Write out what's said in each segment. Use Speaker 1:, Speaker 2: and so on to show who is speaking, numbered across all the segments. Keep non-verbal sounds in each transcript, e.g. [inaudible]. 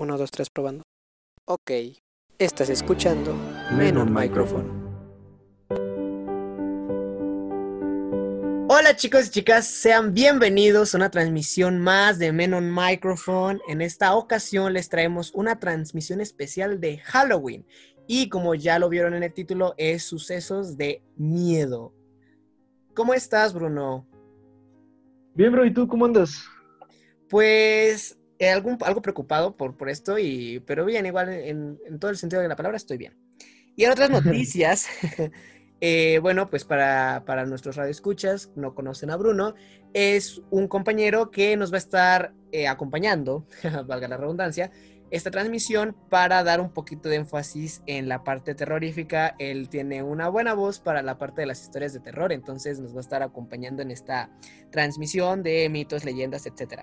Speaker 1: 1, 2, 3 probando. Ok, estás escuchando Menon Microphone. Hola chicos y chicas, sean bienvenidos a una transmisión más de Menon Microphone. En esta ocasión les traemos una transmisión especial de Halloween. Y como ya lo vieron en el título, es sucesos de miedo. ¿Cómo estás, Bruno?
Speaker 2: Bien, bro, ¿y tú cómo andas?
Speaker 1: Pues algún, algo preocupado por, por esto, y, pero bien, igual en, en todo el sentido de la palabra estoy bien. Y en otras noticias, [laughs] eh, bueno, pues para, para nuestros radioescuchas, no conocen a Bruno, es un compañero que nos va a estar eh, acompañando, [laughs] valga la redundancia, esta transmisión para dar un poquito de énfasis en la parte terrorífica. Él tiene una buena voz para la parte de las historias de terror, entonces nos va a estar acompañando en esta transmisión de mitos, leyendas, etc.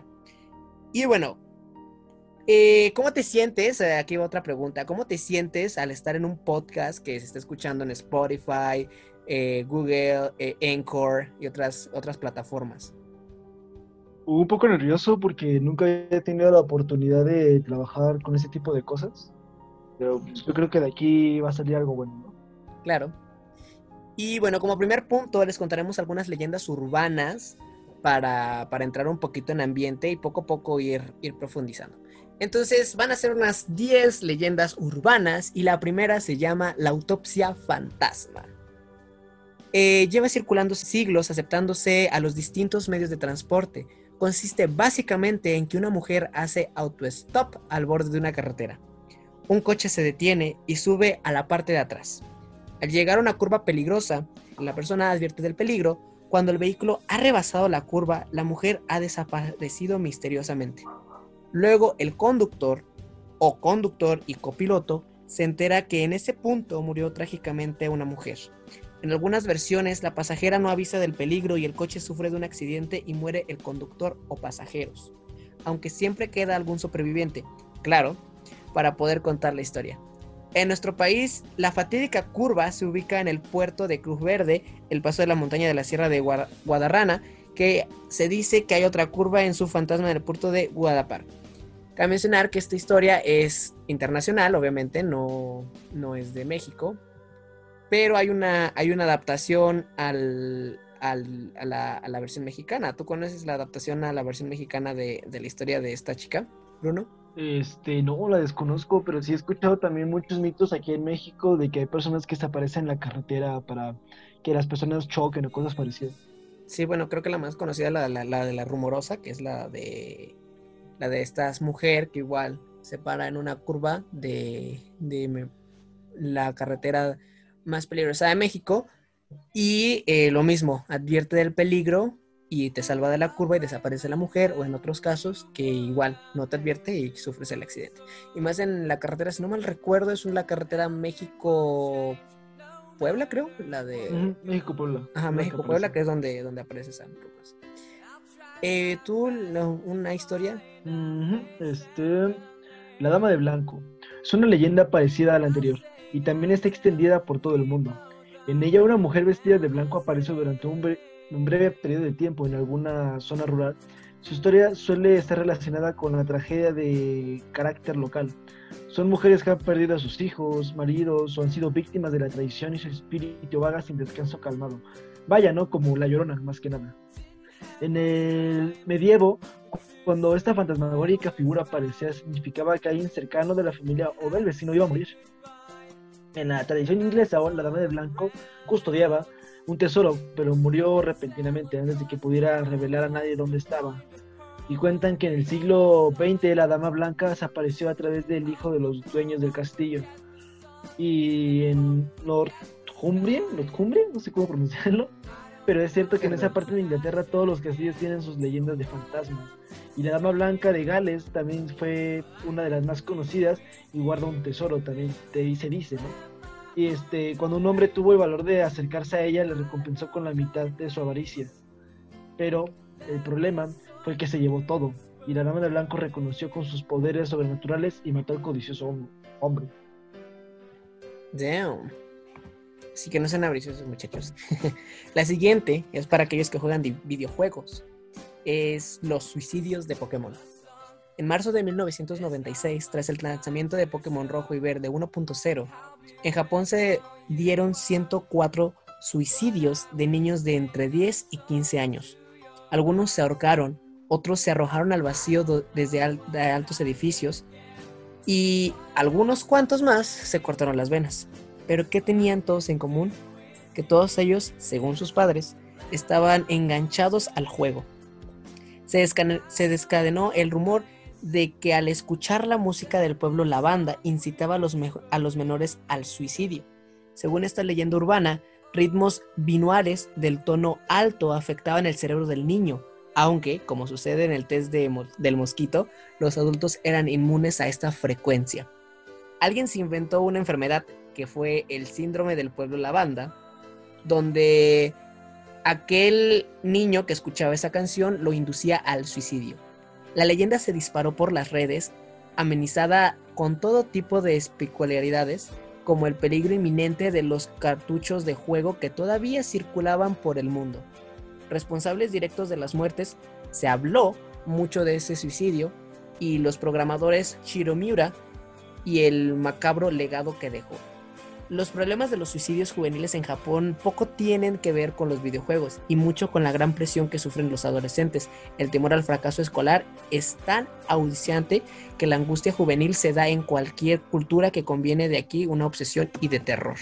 Speaker 1: Y bueno, eh, ¿cómo te sientes? Eh, aquí va otra pregunta. ¿Cómo te sientes al estar en un podcast que se está escuchando en Spotify, eh, Google, eh, Anchor y otras, otras plataformas?
Speaker 2: Un poco nervioso porque nunca he tenido la oportunidad de trabajar con ese tipo de cosas. Pero pues, yo creo que de aquí va a salir algo bueno, ¿no?
Speaker 1: Claro. Y bueno, como primer punto les contaremos algunas leyendas urbanas para, para entrar un poquito en ambiente y poco a poco ir, ir profundizando. Entonces van a ser unas 10 leyendas urbanas y la primera se llama la autopsia fantasma. Eh, lleva circulando siglos aceptándose a los distintos medios de transporte. Consiste básicamente en que una mujer hace autostop al borde de una carretera. Un coche se detiene y sube a la parte de atrás. Al llegar a una curva peligrosa, la persona advierte del peligro. Cuando el vehículo ha rebasado la curva, la mujer ha desaparecido misteriosamente. Luego el conductor o conductor y copiloto se entera que en ese punto murió trágicamente una mujer. En algunas versiones la pasajera no avisa del peligro y el coche sufre de un accidente y muere el conductor o pasajeros, aunque siempre queda algún superviviente, claro, para poder contar la historia. En nuestro país, la fatídica curva se ubica en el puerto de Cruz Verde, el paso de la montaña de la Sierra de Guadarrana, que se dice que hay otra curva en su fantasma en el puerto de Guadapar. Cabe mencionar que esta historia es internacional, obviamente, no, no es de México, pero hay una, hay una adaptación al, al, a, la, a, la, versión mexicana. ¿Tú conoces la adaptación a la versión mexicana de, de, la historia de esta chica, Bruno?
Speaker 2: Este, no, la desconozco, pero sí he escuchado también muchos mitos aquí en México de que hay personas que se aparecen en la carretera para que las personas choquen o cosas parecidas.
Speaker 1: Sí, bueno, creo que la más conocida es la, la, la de la rumorosa, que es la de la de esta mujer que igual se para en una curva de, de la carretera más peligrosa de México y eh, lo mismo, advierte del peligro y te salva de la curva y desaparece la mujer o en otros casos que igual no te advierte y sufres el accidente. Y más en la carretera, si no mal recuerdo, es la carretera México Puebla, creo, la de.
Speaker 2: México Puebla.
Speaker 1: Ajá, México Puebla, que es donde, donde aparece esa eh, ¿Tú una historia?
Speaker 2: Este, La Dama de Blanco. Es una leyenda parecida a la anterior y también está extendida por todo el mundo. En ella una mujer vestida de blanco aparece durante un, un breve periodo de tiempo en alguna zona rural. Su historia suele estar relacionada con la tragedia de carácter local. Son mujeres que han perdido a sus hijos, maridos o han sido víctimas de la traición y su espíritu vaga sin descanso calmado. Vaya, ¿no? Como la llorona, más que nada. En el medievo, cuando esta fantasmagórica figura aparecía, significaba que alguien cercano de la familia o del vecino iba a morir. En la tradición inglesa, la dama de blanco custodiaba un tesoro, pero murió repentinamente antes de que pudiera revelar a nadie dónde estaba. Y cuentan que en el siglo XX la dama blanca desapareció a través del hijo de los dueños del castillo. Y en Northumbria, Northumbria, no sé cómo pronunciarlo, pero es cierto que en esa parte de Inglaterra todos los castillos tienen sus leyendas de fantasmas. Y la Dama Blanca de Gales también fue una de las más conocidas y guarda un tesoro, también te, se dice, ¿no? Y este, cuando un hombre tuvo el valor de acercarse a ella, le recompensó con la mitad de su avaricia. Pero el problema fue que se llevó todo, y la Dama de Blanco reconoció con sus poderes sobrenaturales y mató al codicioso hombre.
Speaker 1: Damn. Así que no sean avariciosos, muchachos. [laughs] la siguiente es para aquellos que juegan videojuegos. Es los suicidios de Pokémon. En marzo de 1996, tras el lanzamiento de Pokémon Rojo y Verde 1.0, en Japón se dieron 104 suicidios de niños de entre 10 y 15 años. Algunos se ahorcaron, otros se arrojaron al vacío desde altos edificios y algunos cuantos más se cortaron las venas. Pero ¿qué tenían todos en común? Que todos ellos, según sus padres, estaban enganchados al juego. Se, descadenó el rumor de que al escuchar la música del pueblo la banda incitaba a los, a los menores al suicidio. Según esta leyenda urbana, ritmos binuares del tono alto afectaban el cerebro del niño, aunque, como sucede en el test del mosquito, los adultos eran inmunes a esta frecuencia. Alguien se inventó una enfermedad que fue el síndrome del pueblo lavanda, donde aquel niño que escuchaba esa canción lo inducía al suicidio. La leyenda se disparó por las redes, amenizada con todo tipo de especularidades, como el peligro inminente de los cartuchos de juego que todavía circulaban por el mundo. Responsables directos de las muertes, se habló mucho de ese suicidio y los programadores Shiro Miura y el macabro legado que dejó los problemas de los suicidios juveniles en Japón poco tienen que ver con los videojuegos y mucho con la gran presión que sufren los adolescentes. El temor al fracaso escolar es tan audiciante que la angustia juvenil se da en cualquier cultura que conviene de aquí una obsesión y de terror.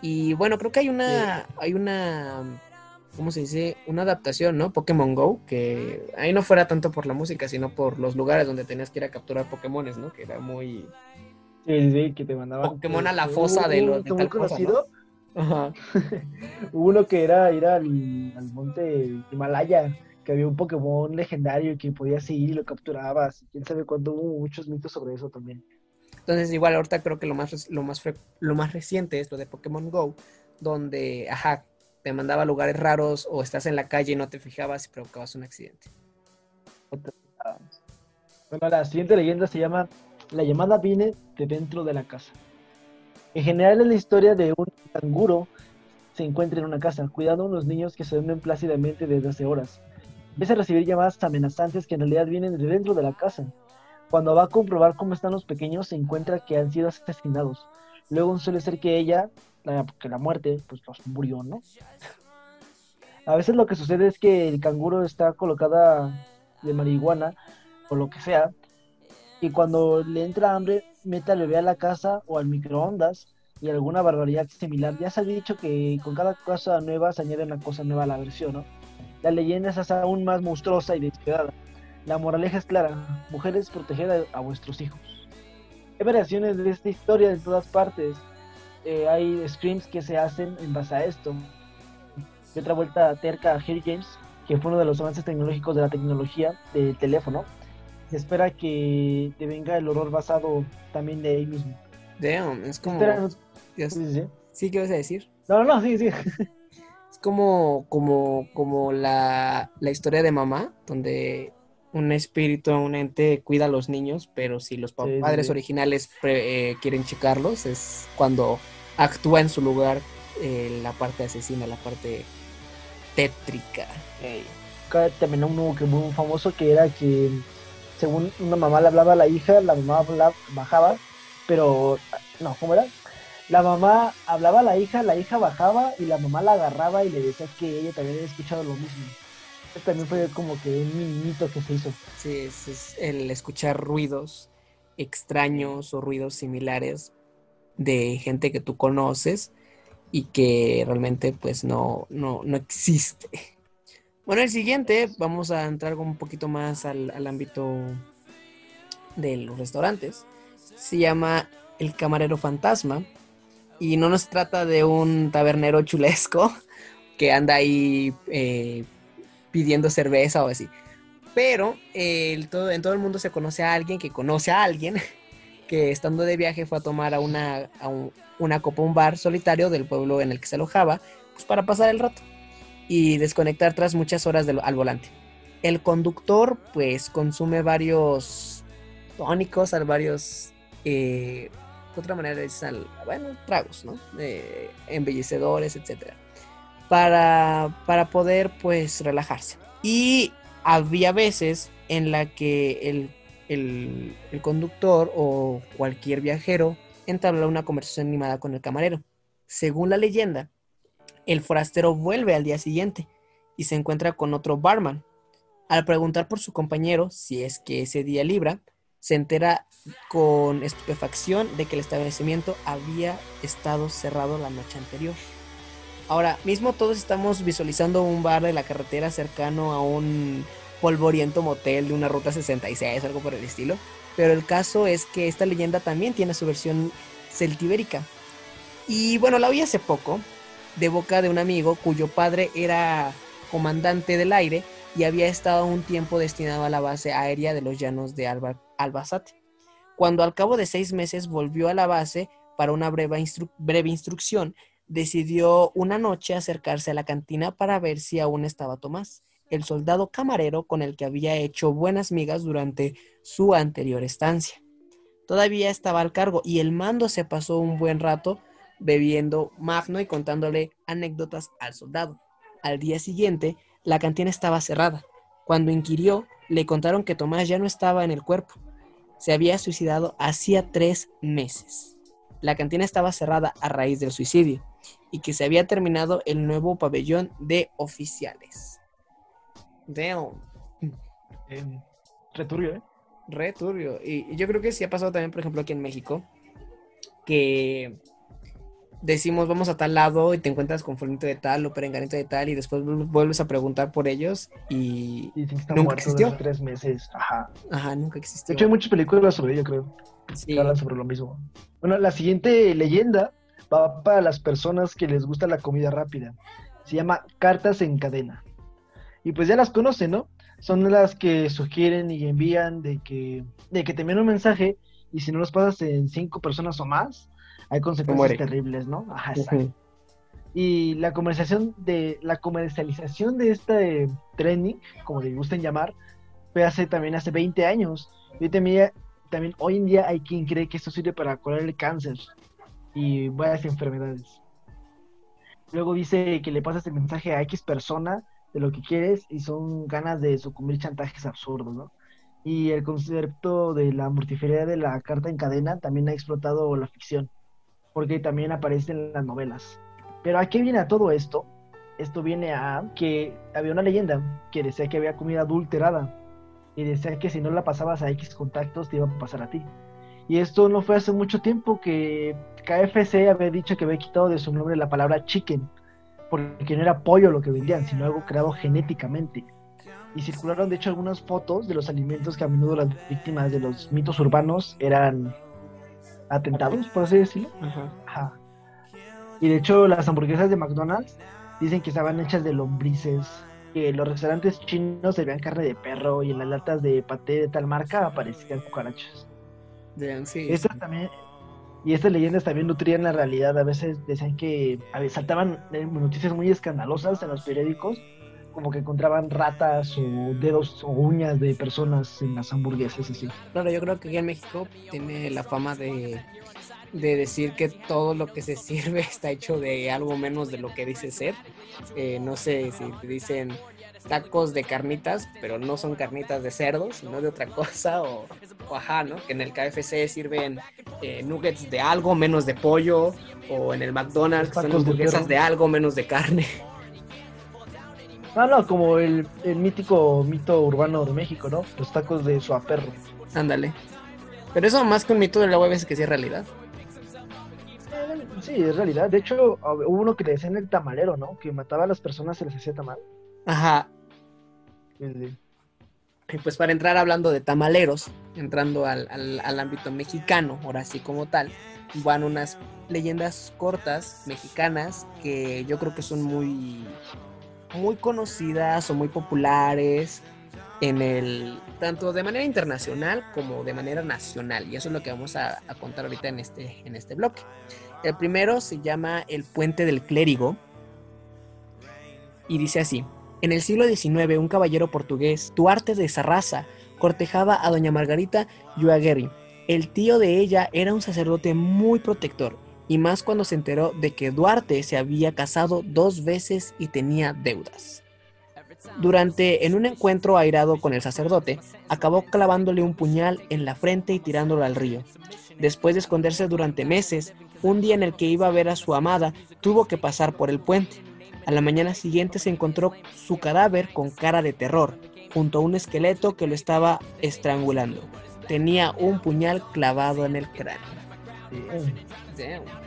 Speaker 1: Y bueno, creo que hay una, hay una, ¿cómo se dice? Una adaptación, ¿no? Pokémon Go, que ahí no fuera tanto por la música, sino por los lugares donde tenías que ir a capturar Pokémones, ¿no? Que era muy,
Speaker 2: Sí, sí, que te mandaban.
Speaker 1: Pokémon a la fosa de los de tal
Speaker 2: conocido. Ajá. [laughs] Hubo uno que era ir al, monte Himalaya, que había un Pokémon legendario que podías ir y lo capturabas. Quién sabe cuándo hubo muchos mitos sobre eso también.
Speaker 1: Entonces, igual ahorita creo que lo más, lo más, lo más reciente es lo de Pokémon Go, donde, ajá, te mandaba a lugares raros o estás en la calle y no te fijabas y provocabas un accidente.
Speaker 2: Bueno, la siguiente leyenda se llama la llamada viene de dentro de la casa. En general es la historia de un canguro se encuentra en una casa, cuidando a unos niños que se duermen plácidamente desde hace horas. Empieza a recibir llamadas amenazantes que en realidad vienen de dentro de la casa. Cuando va a comprobar cómo están los pequeños, se encuentra que han sido asesinados. Luego suele ser que ella, que la muerte, pues los murió, ¿no? [laughs] A veces lo que sucede es que el canguro está colocada de marihuana o lo que sea, y cuando le entra hambre, mete al bebé a la casa o al microondas y alguna barbaridad similar. Ya se ha dicho que con cada cosa nueva se añade una cosa nueva a la versión, ¿no? La leyenda es aún más monstruosa y despiadada. La moraleja es clara, mujeres, proteged a, vuestros hijos. Hay variaciones de esta historia en todas partes. Eh, hay screams que se hacen en base a esto. Y otra vuelta terca a Harry James, que fue uno de los avances tecnológicos de la tecnología del teléfono, se espera que te venga el horror basado también de ahí mismo.
Speaker 1: Damn, es como...
Speaker 2: sí, sí,
Speaker 1: sí. ¿qué vas a decir?
Speaker 2: No, no, sí, sí.
Speaker 1: Es como, como, como la, historia de mamá, donde un espíritu, un ente cuida a los niños, pero si los padres originales eh, quieren checarlos, es cuando actúa en su lugar eh, la parte asesina, la parte tétrica.
Speaker 2: Acá también uno que muy famoso que era que según una mamá le hablaba a la hija, la mamá bajaba, pero no, ¿cómo era? La mamá hablaba a la hija, la hija bajaba y la mamá la agarraba y le decía que ella también había escuchado lo mismo. Esto también fue como que un minito que se hizo.
Speaker 1: Sí, es, el escuchar ruidos extraños o ruidos similares de gente que tú conoces y que realmente pues no, no, no existe. Bueno, el siguiente, vamos a entrar un poquito más al, ámbito de los restaurantes. Se llama El Camarero Fantasma. Y no nos trata de un tabernero chulesco [laughs] que anda ahí eh, pidiendo cerveza o así. Pero en todo el mundo se conoce a alguien que conoce a alguien [laughs] que estando de viaje fue a tomar a una, una copa, un bar solitario del pueblo en el que se alojaba, pues para pasar el rato y desconectar tras muchas horas al volante. El conductor pues consume varios tónicos, varios, eh, de otra manera es bueno, tragos, ¿no? embellecedores, etcétera, para, para poder pues relajarse. Y había veces en la que el, el, el conductor o cualquier viajero entabla una conversación animada con el camarero. Según la leyenda, el forastero vuelve al día siguiente y se encuentra con otro barman. Al preguntar por su compañero si es que ese día libra, se entera con estupefacción de que el establecimiento había estado cerrado la noche anterior. Ahora, mismo todos estamos visualizando un bar de la carretera cercano a un polvoriento motel de una ruta 66, algo por el estilo. Pero el caso es que esta leyenda también tiene su versión celtibérica. Y bueno, la oí hace poco, de boca de un amigo cuyo padre era comandante del aire y había estado un tiempo destinado a la base aérea de los llanos de Albacete. Cuando al cabo de seis meses volvió a la base para una breve, breve instrucción, decidió una noche acercarse a la cantina para ver si aún estaba Tomás, el soldado camarero con el que había hecho buenas migas durante su anterior estancia. Todavía estaba al cargo y el mando se pasó un buen rato bebiendo magno y contándole anécdotas al soldado. Al día siguiente, la cantina estaba cerrada. Cuando inquirió, le contaron que Tomás ya no estaba en el cuerpo. Se había suicidado hacía tres meses. La cantina estaba cerrada a raíz del suicidio y que se había terminado el nuevo pabellón de oficiales.
Speaker 2: Damn. Eh, returbio, ¿eh?
Speaker 1: Returbio. Y, y yo creo que sí ha pasado también, por ejemplo, aquí en México, que decimos vamos a tal lado y te encuentras con fulanito de tal o perenganito de tal y después vuelves a preguntar por ellos y,
Speaker 2: nunca existió. Tres meses, ajá.
Speaker 1: Aja, nunca existió.
Speaker 2: De hecho hay muchas películas sobre ello, creo. Sí. Que hablan sobre lo mismo. Bueno, la siguiente leyenda va para las personas que les gusta la comida rápida. Se llama Cartas en Cadena. Y pues ya las conocen, ¿no? Son las que sugieren y envían de que, de que te envían un mensaje y si no los pasas en cinco personas o más, hay consecuencias terribles, ¿no? Ajá, Y la comercialización de la comercialización de este trending, como le gusten llamar, fue hace también hace 20 años. Y también, también hoy en día hay quien cree que esto sirve para curar el cáncer y varias enfermedades. Luego dice que le pasas el mensaje a X persona de lo que quieres y son ganas de sucumbir chantajes absurdos, ¿no? Y el concepto de la mortiferia de la carta en cadena también ha explotado la ficción porque también aparece en las novelas. Pero ¿a qué viene todo esto? Esto viene a que había una leyenda que decía que había comida adulterada y decía que si no la pasabas a X contactos te iba a pasar a ti. Y esto no fue hace mucho tiempo que KFC había dicho que había quitado de su nombre la palabra chicken, porque no era pollo lo que vendían, sino algo creado genéticamente. Y circularon de hecho algunas fotos de los alimentos que a menudo las víctimas de los mitos urbanos eran atentados, por así decirlo. Ajá. Y de hecho, las hamburguesas de McDonald's dicen que estaban hechas de lombrices. Que los restaurantes chinos servían carne de perro y en las latas de paté de tal marca aparecían cucarachas.
Speaker 1: sí,
Speaker 2: estas también y estas leyendas también nutrían la realidad. A veces decían que a saltaban eh, noticias muy escandalosas en los periódicos como que encontraban ratas o dedos o uñas de personas en las hamburguesas así.
Speaker 1: Claro, yo creo que aquí en México tiene la fama de, de decir que todo lo que se [laughs] sirve está hecho de algo menos de lo que dice ser. Eh, no sé si te dicen tacos de carnitas, pero no son carnitas de cerdo, sino de otra [laughs] cosa, o, ajá, ¿no? Que en el KFC sirven eh, nuggets de algo menos de pollo, o en el McDonald's son hamburguesas de algo menos de carne.
Speaker 2: Ah, no, como el, mítico mito urbano de México, ¿no? Los tacos de suaperro.
Speaker 1: Ándale. Pero eso más que un mito de la web es que sí es realidad.
Speaker 2: Sí, es realidad. De hecho, hubo uno que le decían el tamalero, ¿no? Que mataba a las personas y les hacía tamal.
Speaker 1: Ajá. Y pues para entrar hablando de tamaleros, entrando al, al ámbito mexicano, ahora sí como tal, van unas leyendas cortas mexicanas que yo creo que son muy muy conocidas o muy populares en el tanto de manera internacional como de manera nacional y eso es lo que vamos a, contar ahorita en este en este bloque. El primero se llama El puente del clérigo y dice así: En el siglo XIX un caballero portugués, Duarte de Sarraza, cortejaba a doña Margarita Yuaguerri. El tío de ella era un sacerdote muy protector y más cuando se enteró de que Duarte se había casado dos veces y tenía deudas. Durante en un encuentro airado con el sacerdote, acabó clavándole un puñal en la frente y tirándolo al río. Después de esconderse durante meses, un día en el que iba a ver a su amada, tuvo que pasar por el puente. A la mañana siguiente se encontró su cadáver con cara de terror, junto a un esqueleto que lo estaba estrangulando. Tenía un puñal clavado en el cráneo. Damn.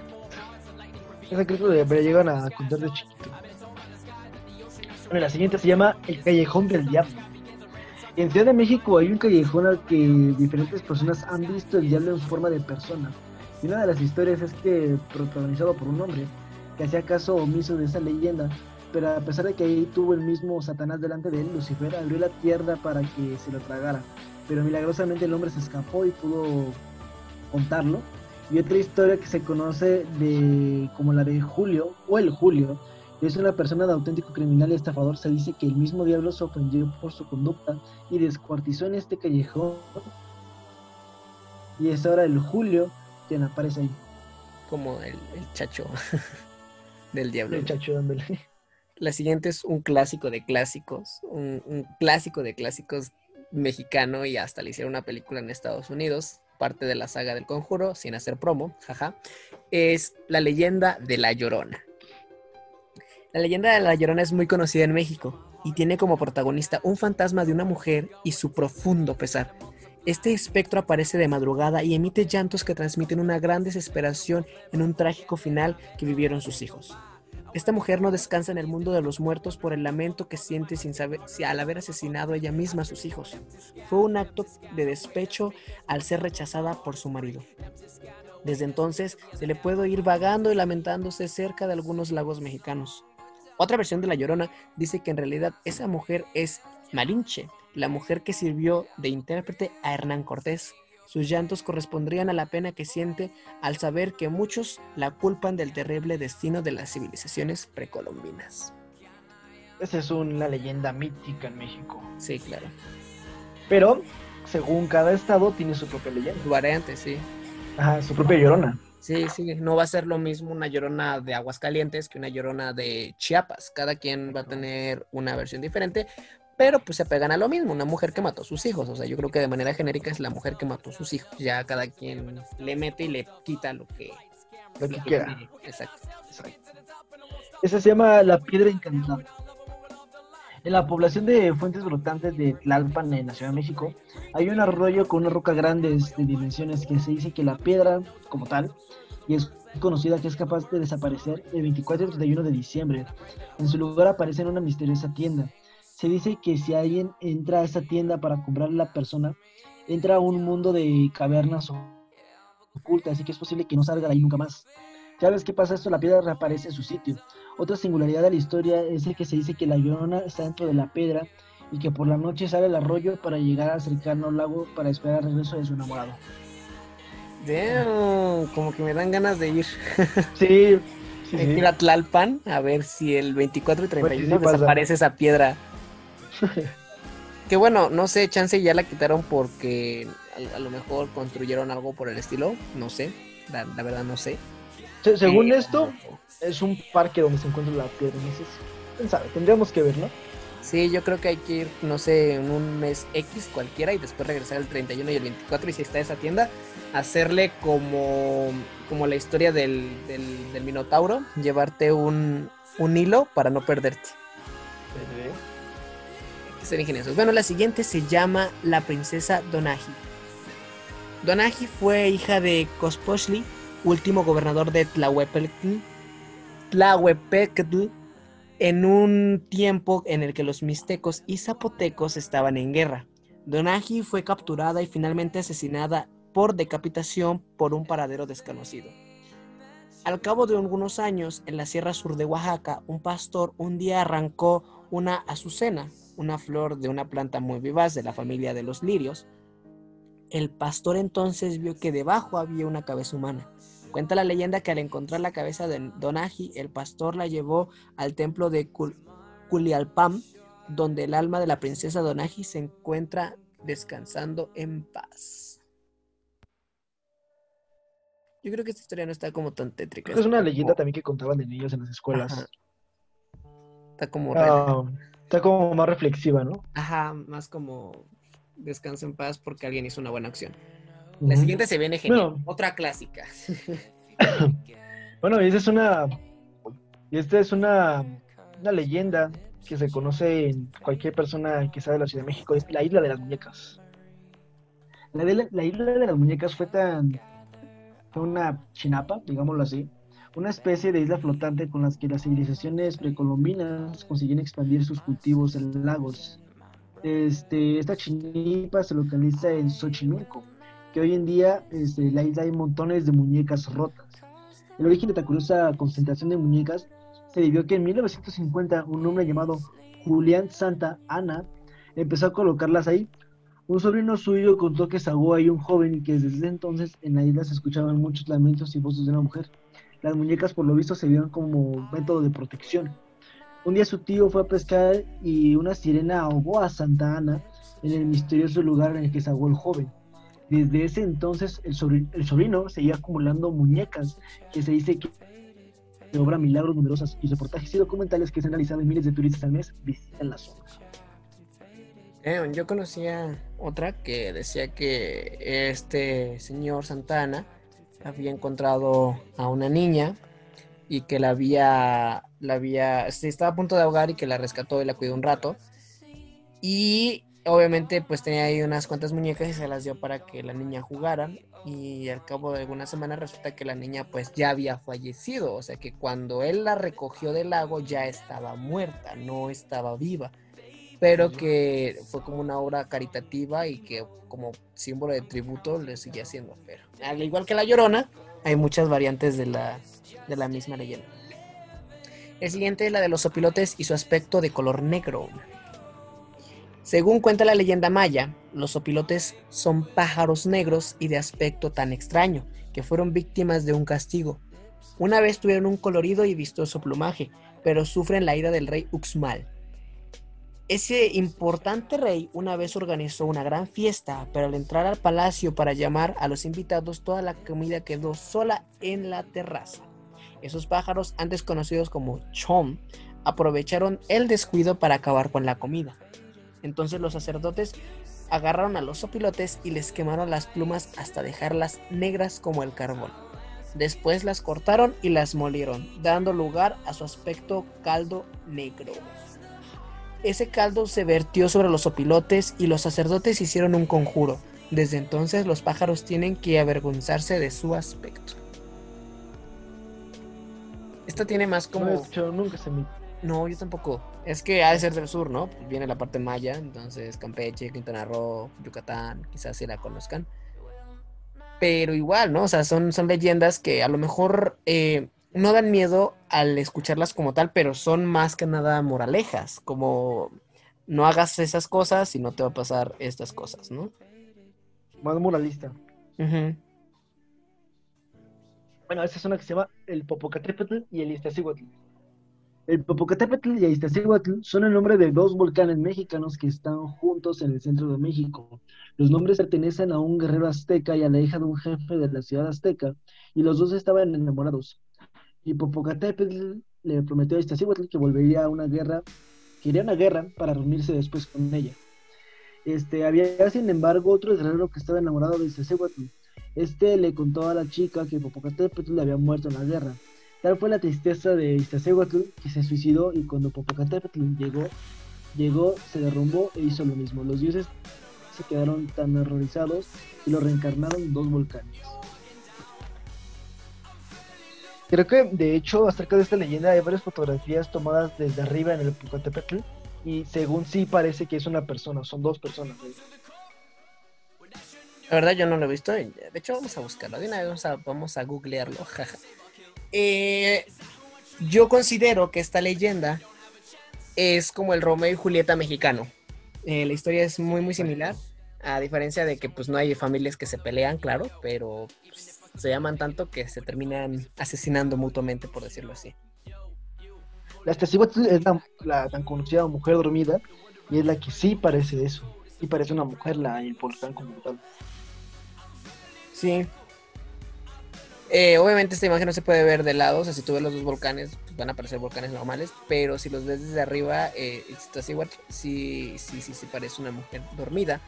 Speaker 2: Esa creo que llegan a contar de chiquito. Bueno, la siguiente se llama El Callejón del Diablo. En Ciudad de México hay un callejón al que diferentes personas han visto el diablo en forma de persona. Y una de las historias es que, protagonizado por un hombre, que hacía caso omiso de esa leyenda, pero a pesar de que ahí tuvo el mismo Satanás delante de él, Lucifer abrió la tierra para que se lo tragara. Pero milagrosamente el hombre se escapó y pudo contarlo. Y otra historia que se conoce de como la de Julio, o el Julio, es una persona de auténtico criminal y estafador. Se dice que el mismo diablo se ofendió por su conducta y descuartizó en este callejón. Y es ahora el Julio quien aparece ahí.
Speaker 1: Como el, el chacho [laughs] del diablo.
Speaker 2: El chacho dándole.
Speaker 1: La siguiente es un clásico de clásicos, un, un clásico de clásicos mexicano y hasta le hicieron una película en Estados Unidos, parte de la saga del conjuro, sin hacer promo, jaja, es la leyenda de la Llorona. La leyenda de la Llorona es muy conocida en México y tiene como protagonista un fantasma de una mujer y su profundo pesar. Este espectro aparece de madrugada y emite llantos que transmiten una gran desesperación en un trágico final que vivieron sus hijos. Esta mujer no descansa en el mundo de los muertos por el lamento que siente sin saber si al haber asesinado ella misma a sus hijos. Fue un acto de despecho al ser rechazada por su marido. Desde entonces se le puede ir vagando y lamentándose cerca de algunos lagos mexicanos. Otra versión de La Llorona dice que en realidad esa mujer es Malinche, la mujer que sirvió de intérprete a Hernán Cortés. Sus llantos correspondrían a la pena que siente al saber que muchos la culpan del terrible destino de las civilizaciones precolombinas.
Speaker 2: Esa es una leyenda mítica en México.
Speaker 1: Sí, claro.
Speaker 2: Pero, según cada estado, tiene su propia leyenda.
Speaker 1: Su variante, sí.
Speaker 2: Ajá, su propia llorona.
Speaker 1: Sí, sí, no va a ser lo mismo una llorona de Aguascalientes que una llorona de Chiapas. Cada quien va a tener una versión diferente, pero pues se pegan a lo mismo, una mujer que mató a sus hijos. O sea, yo creo que de manera genérica es la mujer que mató a sus hijos. Ya cada quien le mete y le quita lo que,
Speaker 2: Lo que quiera.
Speaker 1: quiere. Exacto.
Speaker 2: Esa se llama la piedra encantada. En la población de Fuentes Brotantes de Tlalpan, en la Ciudad de México, hay un arroyo con una roca grandes de dimensiones que se dice que la piedra, como tal, y es conocida que es capaz de desaparecer el 24 y 31 de diciembre. En su lugar aparece en una misteriosa tienda. Se dice que si alguien entra a esa tienda para comprar a la persona, entra a un mundo de cavernas ocultas, y que es posible que no salga de ahí nunca más. Cada vez que pasa esto, la piedra reaparece en su sitio. Otra singularidad de la historia es el que se dice que la llorona está dentro de la piedra y que por la noche sale al arroyo para llegar al cercano lago para esperar el regreso de su enamorado.
Speaker 1: Damn, como que me dan ganas de ir. [laughs]
Speaker 2: Sí, sí,
Speaker 1: ir a Tlalpan a ver si el 24 y 31
Speaker 2: Pues sí pasa.
Speaker 1: desaparece esa piedra. [laughs] Que bueno, no sé, chance ya la quitaron porque a, a lo mejor construyeron algo por el estilo. No sé, la, la verdad no sé.
Speaker 2: Se- Según
Speaker 1: Pero-
Speaker 2: esto, es un parque donde se encuentra la piedra. Quién sabe, tendríamos que ver, ¿no?
Speaker 1: Sí, yo creo que hay que ir, no sé, en un mes X cualquiera y después regresar el 31 y el 24 y si está esa tienda, hacerle como, como la historia del, del, del Minotauro, llevarte un, un hilo para no perderte. Ser ingeniosos. Bueno, la siguiente se llama la princesa Donaji. Donaji fue hija de Cospochli, último gobernador de Tlahuepectl, en un tiempo en el que los mixtecos y zapotecos estaban en guerra. Donaji fue capturada y finalmente asesinada por decapitación por un paradero desconocido. Al cabo de algunos años, en la sierra sur de Oaxaca, un pastor un día arrancó una azucena, una flor de una planta muy vivaz de la familia de los lirios. El pastor entonces vio que debajo había una cabeza humana. Cuenta la leyenda que al encontrar la cabeza de Donaji, el pastor la llevó al templo de Cul- Culialpam, donde el alma de la princesa Donaji se encuentra descansando en paz. Yo creo que esta historia no está como tan tétrica.
Speaker 2: Es una leyenda también que contaban de niños en las escuelas.
Speaker 1: Ajá. Está como rara.
Speaker 2: Está como más reflexiva, ¿no?
Speaker 1: Ajá, más como descanso en paz porque alguien hizo una buena acción. La siguiente se viene genial. Otra clásica. [coughs]
Speaker 2: bueno, y esta es una. Esta es una, una leyenda que se conoce en cualquier persona que sabe de la Ciudad de México. Es la isla de las muñecas. La, la isla de las muñecas fue tan. Fue una chinapa, digámoslo así. Una especie de isla flotante con las que las civilizaciones precolombinas consiguieron expandir sus cultivos en lagos. Este, esta chinipa se localiza en Xochimilco, que hoy en día este, la isla hay montones de muñecas rotas. El origen de esta curiosa concentración de muñecas se debió que en 1950 un hombre llamado Julián Santa Ana empezó a colocarlas ahí. Un sobrino suyo contó que sagó ahí un joven y que desde entonces en la isla se escuchaban muchos lamentos y voces de una mujer. Las muñecas por lo visto se vieron como método de protección. Un día su tío fue a pescar y una sirena ahogó a Santa Ana en el misterioso lugar en el que sagó el joven. Desde ese entonces el sobrino, seguía acumulando muñecas que se dice que obra milagros numerosas y reportajes y documentales que se han realizado en miles de turistas al mes visitan la zona.
Speaker 1: Yo conocía otra que decía que este señor Santana había encontrado a una niña y que la había, la había, estaba a punto de ahogar y que la rescató y la cuidó un rato. Y obviamente pues tenía ahí unas cuantas muñecas y se las dio para que la niña jugara. Y al cabo de algunas semanas resulta que la niña pues ya había fallecido, o sea que cuando él la recogió del lago ya estaba muerta, no estaba viva, pero que fue como una obra caritativa y que como símbolo de tributo le seguía haciendo pero al igual que la llorona, hay muchas variantes de la, de la misma leyenda. El siguiente es la de los opilotes y su aspecto de color negro. Según cuenta la leyenda maya, los opilotes son pájaros negros y de aspecto tan extraño, que fueron víctimas de un castigo. Una vez tuvieron un colorido y vistoso plumaje, pero sufren la ira del rey Uxmal. Ese importante rey una vez organizó una gran fiesta, pero al entrar al palacio para llamar a los invitados, toda la comida quedó sola en la terraza. Esos pájaros, antes conocidos como chom, aprovecharon el descuido para acabar con la comida. Entonces los sacerdotes agarraron a los opilotes y les quemaron las plumas hasta dejarlas negras como el carbón. Después las cortaron y las molieron, dando lugar a su aspecto caldo negro. Ese caldo se vertió sobre los opilotes y los sacerdotes hicieron un conjuro. Desde entonces los pájaros tienen que avergonzarse de su aspecto. Esta tiene más como...
Speaker 2: nunca se me
Speaker 1: no, yo tampoco. Es que ha de ser del sur, ¿no? Viene la parte maya, entonces Campeche, Quintana Roo, Yucatán, quizás sí la conozcan. Pero igual, ¿no? O sea, son, son leyendas que a lo mejor eh, no dan miedo al escucharlas como tal, pero son más que nada moralejas, como no hagas esas cosas y no te va a pasar estas cosas, ¿no?
Speaker 2: Más moralista. Bueno, esa es una que se llama el Popocatépetl y el Iztaccíhuatl. El Popocatépetl y Iztaccíhuatl son el nombre de dos volcanes mexicanos que están juntos en el centro de México. Los nombres pertenecen a un guerrero azteca y a la hija de un jefe de la ciudad azteca, y los dos estaban enamorados. Y Popocatépetl le prometió a Iztaccíhuatl que volvería a una guerra, que iría a una guerra para reunirse después con ella. Este, había, sin embargo, otro guerrero que estaba enamorado de Iztaccíhuatl. Este le contó a la chica que Popocatépetl le había muerto en la guerra Tal fue la tristeza de Iztaccíhuatl que se suicidó y cuando Popocatépetl llegó, llegó, se derrumbó e hizo lo mismo. Los dioses se quedaron tan horrorizados y lo reencarnaron dos volcanes. Creo que de hecho acerca de esta leyenda hay varias fotografías tomadas desde arriba en el Popocatépetl y según sí parece que es una persona, son dos personas.
Speaker 1: La verdad yo no lo he visto, de hecho vamos a buscarlo, de una vez vamos a, googlearlo, [laughs] jaja. Eh, yo considero que esta leyenda es como el Romeo y Julieta mexicano. Eh, la historia es muy, muy similar, a diferencia de que pues no hay familias que se pelean, claro, pero pues, se llaman tanto que se terminan asesinando mutuamente, por decirlo así.
Speaker 2: La es la, tan conocida mujer dormida y es la que sí parece eso. Sí parece una mujer la importante como tal.
Speaker 1: Sí, Eh, obviamente esta imagen no se puede ver de lado, o sea, si tú ves los dos volcanes, pues van a aparecer volcanes normales, pero si los ves desde arriba, eh, sí, sí, sí, sí parece una mujer dormida.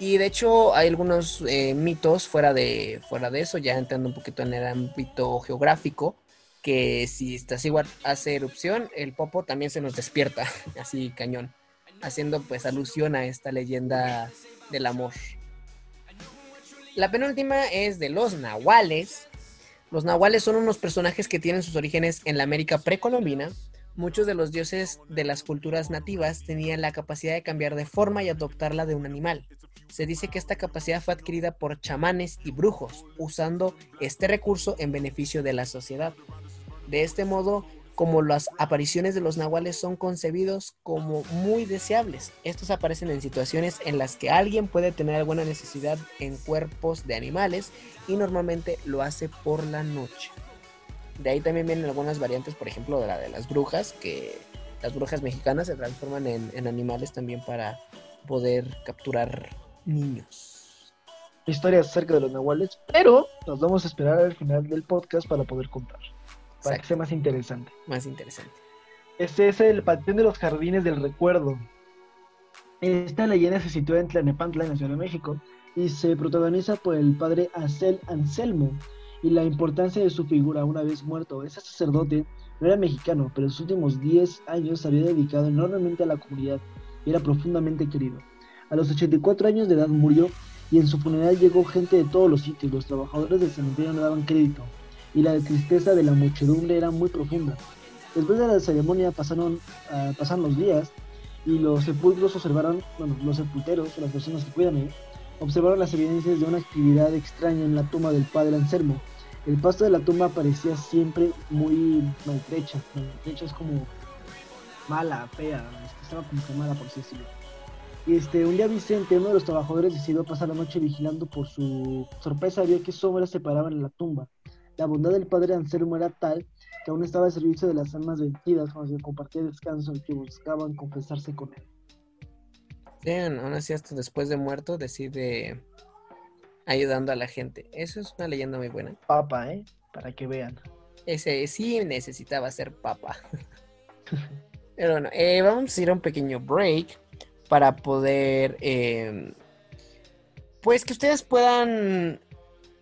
Speaker 1: Y de hecho hay algunos eh, mitos fuera de, fuera de eso, ya entrando un poquito en el ámbito geográfico, que si igual hace erupción, el popo también se nos despierta, [laughs] así cañón, haciendo pues alusión a esta leyenda del amor. La penúltima es de los nahuales, los nahuales son unos personajes que tienen sus orígenes en la América precolombina. Muchos de los dioses de las culturas nativas tenían la capacidad de cambiar de forma y adoptarla de un animal. Se dice que esta capacidad fue adquirida por chamanes y brujos, usando este recurso en beneficio de la sociedad. De este modo, como las apariciones de los nahuales son concebidos como muy deseables. Estos aparecen en situaciones en las que alguien puede tener alguna necesidad en cuerpos de animales y normalmente lo hace por la noche. De ahí también vienen algunas variantes, por ejemplo, de de las brujas, que las brujas mexicanas se transforman en, animales también para poder capturar niños.
Speaker 2: Historias acerca de los nahuales, pero nos vamos a esperar al final del podcast para poder contar para que sea más interesante.
Speaker 1: Más interesante.
Speaker 2: Este es el Panteón de los Jardines del Recuerdo. Esta leyenda se sitúa en Tlanepantla, en la Ciudad de México, y se protagoniza por el padre Acel Anselmo y la importancia de su figura una vez muerto. Ese sacerdote no era mexicano, pero en sus últimos 10 años se había dedicado enormemente a la comunidad y era profundamente querido. A los 84 años de edad murió y en su funeral llegó gente de todos los sitios. Los trabajadores del cementerio no daban crédito y la tristeza de la muchedumbre era muy profunda. Después de la ceremonia pasaron, uh, los días y los sepulcros observaron, bueno, los sepulteros, las personas que cuidan ahí, observaron las evidencias de una actividad extraña en la tumba del padre Anselmo. El pasto de la tumba parecía siempre muy maltrecha. Maltrecha es como mala, fea, estaba como quemada por así decirlo. Y este, un día Vicente, uno de los trabajadores, decidió pasar la noche vigilando por su sorpresa, vio que sombras se paraban en la tumba. La bondad del padre Anselmo era tal que aún estaba al servicio de las almas vencidas con las que compartía descanso y que buscaban confesarse con él.
Speaker 1: Sí, aún así hasta después de muerto decide ayudando a la gente. Eso es una leyenda muy buena.
Speaker 2: Papa, ¿eh? Para que vean.
Speaker 1: Ese sí necesitaba ser papa. [laughs] Pero bueno, eh, vamos a ir a un pequeño break para poder, eh, pues que ustedes puedan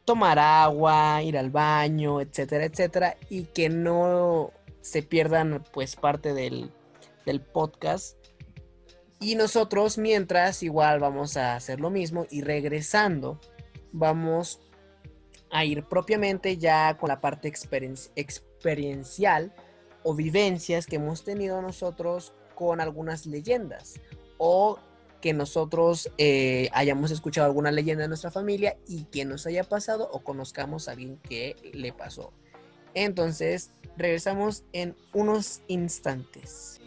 Speaker 1: tomar agua, ir al baño, etcétera, etcétera, y que no se pierdan pues parte del, del podcast. Y nosotros mientras igual vamos a hacer lo mismo y regresando vamos a ir propiamente ya con la parte experiencial o vivencias que hemos tenido nosotros con algunas leyendas o que nosotros eh, hayamos escuchado alguna leyenda de nuestra familia y que nos haya pasado o conozcamos a alguien que le pasó. Entonces, regresamos en unos instantes.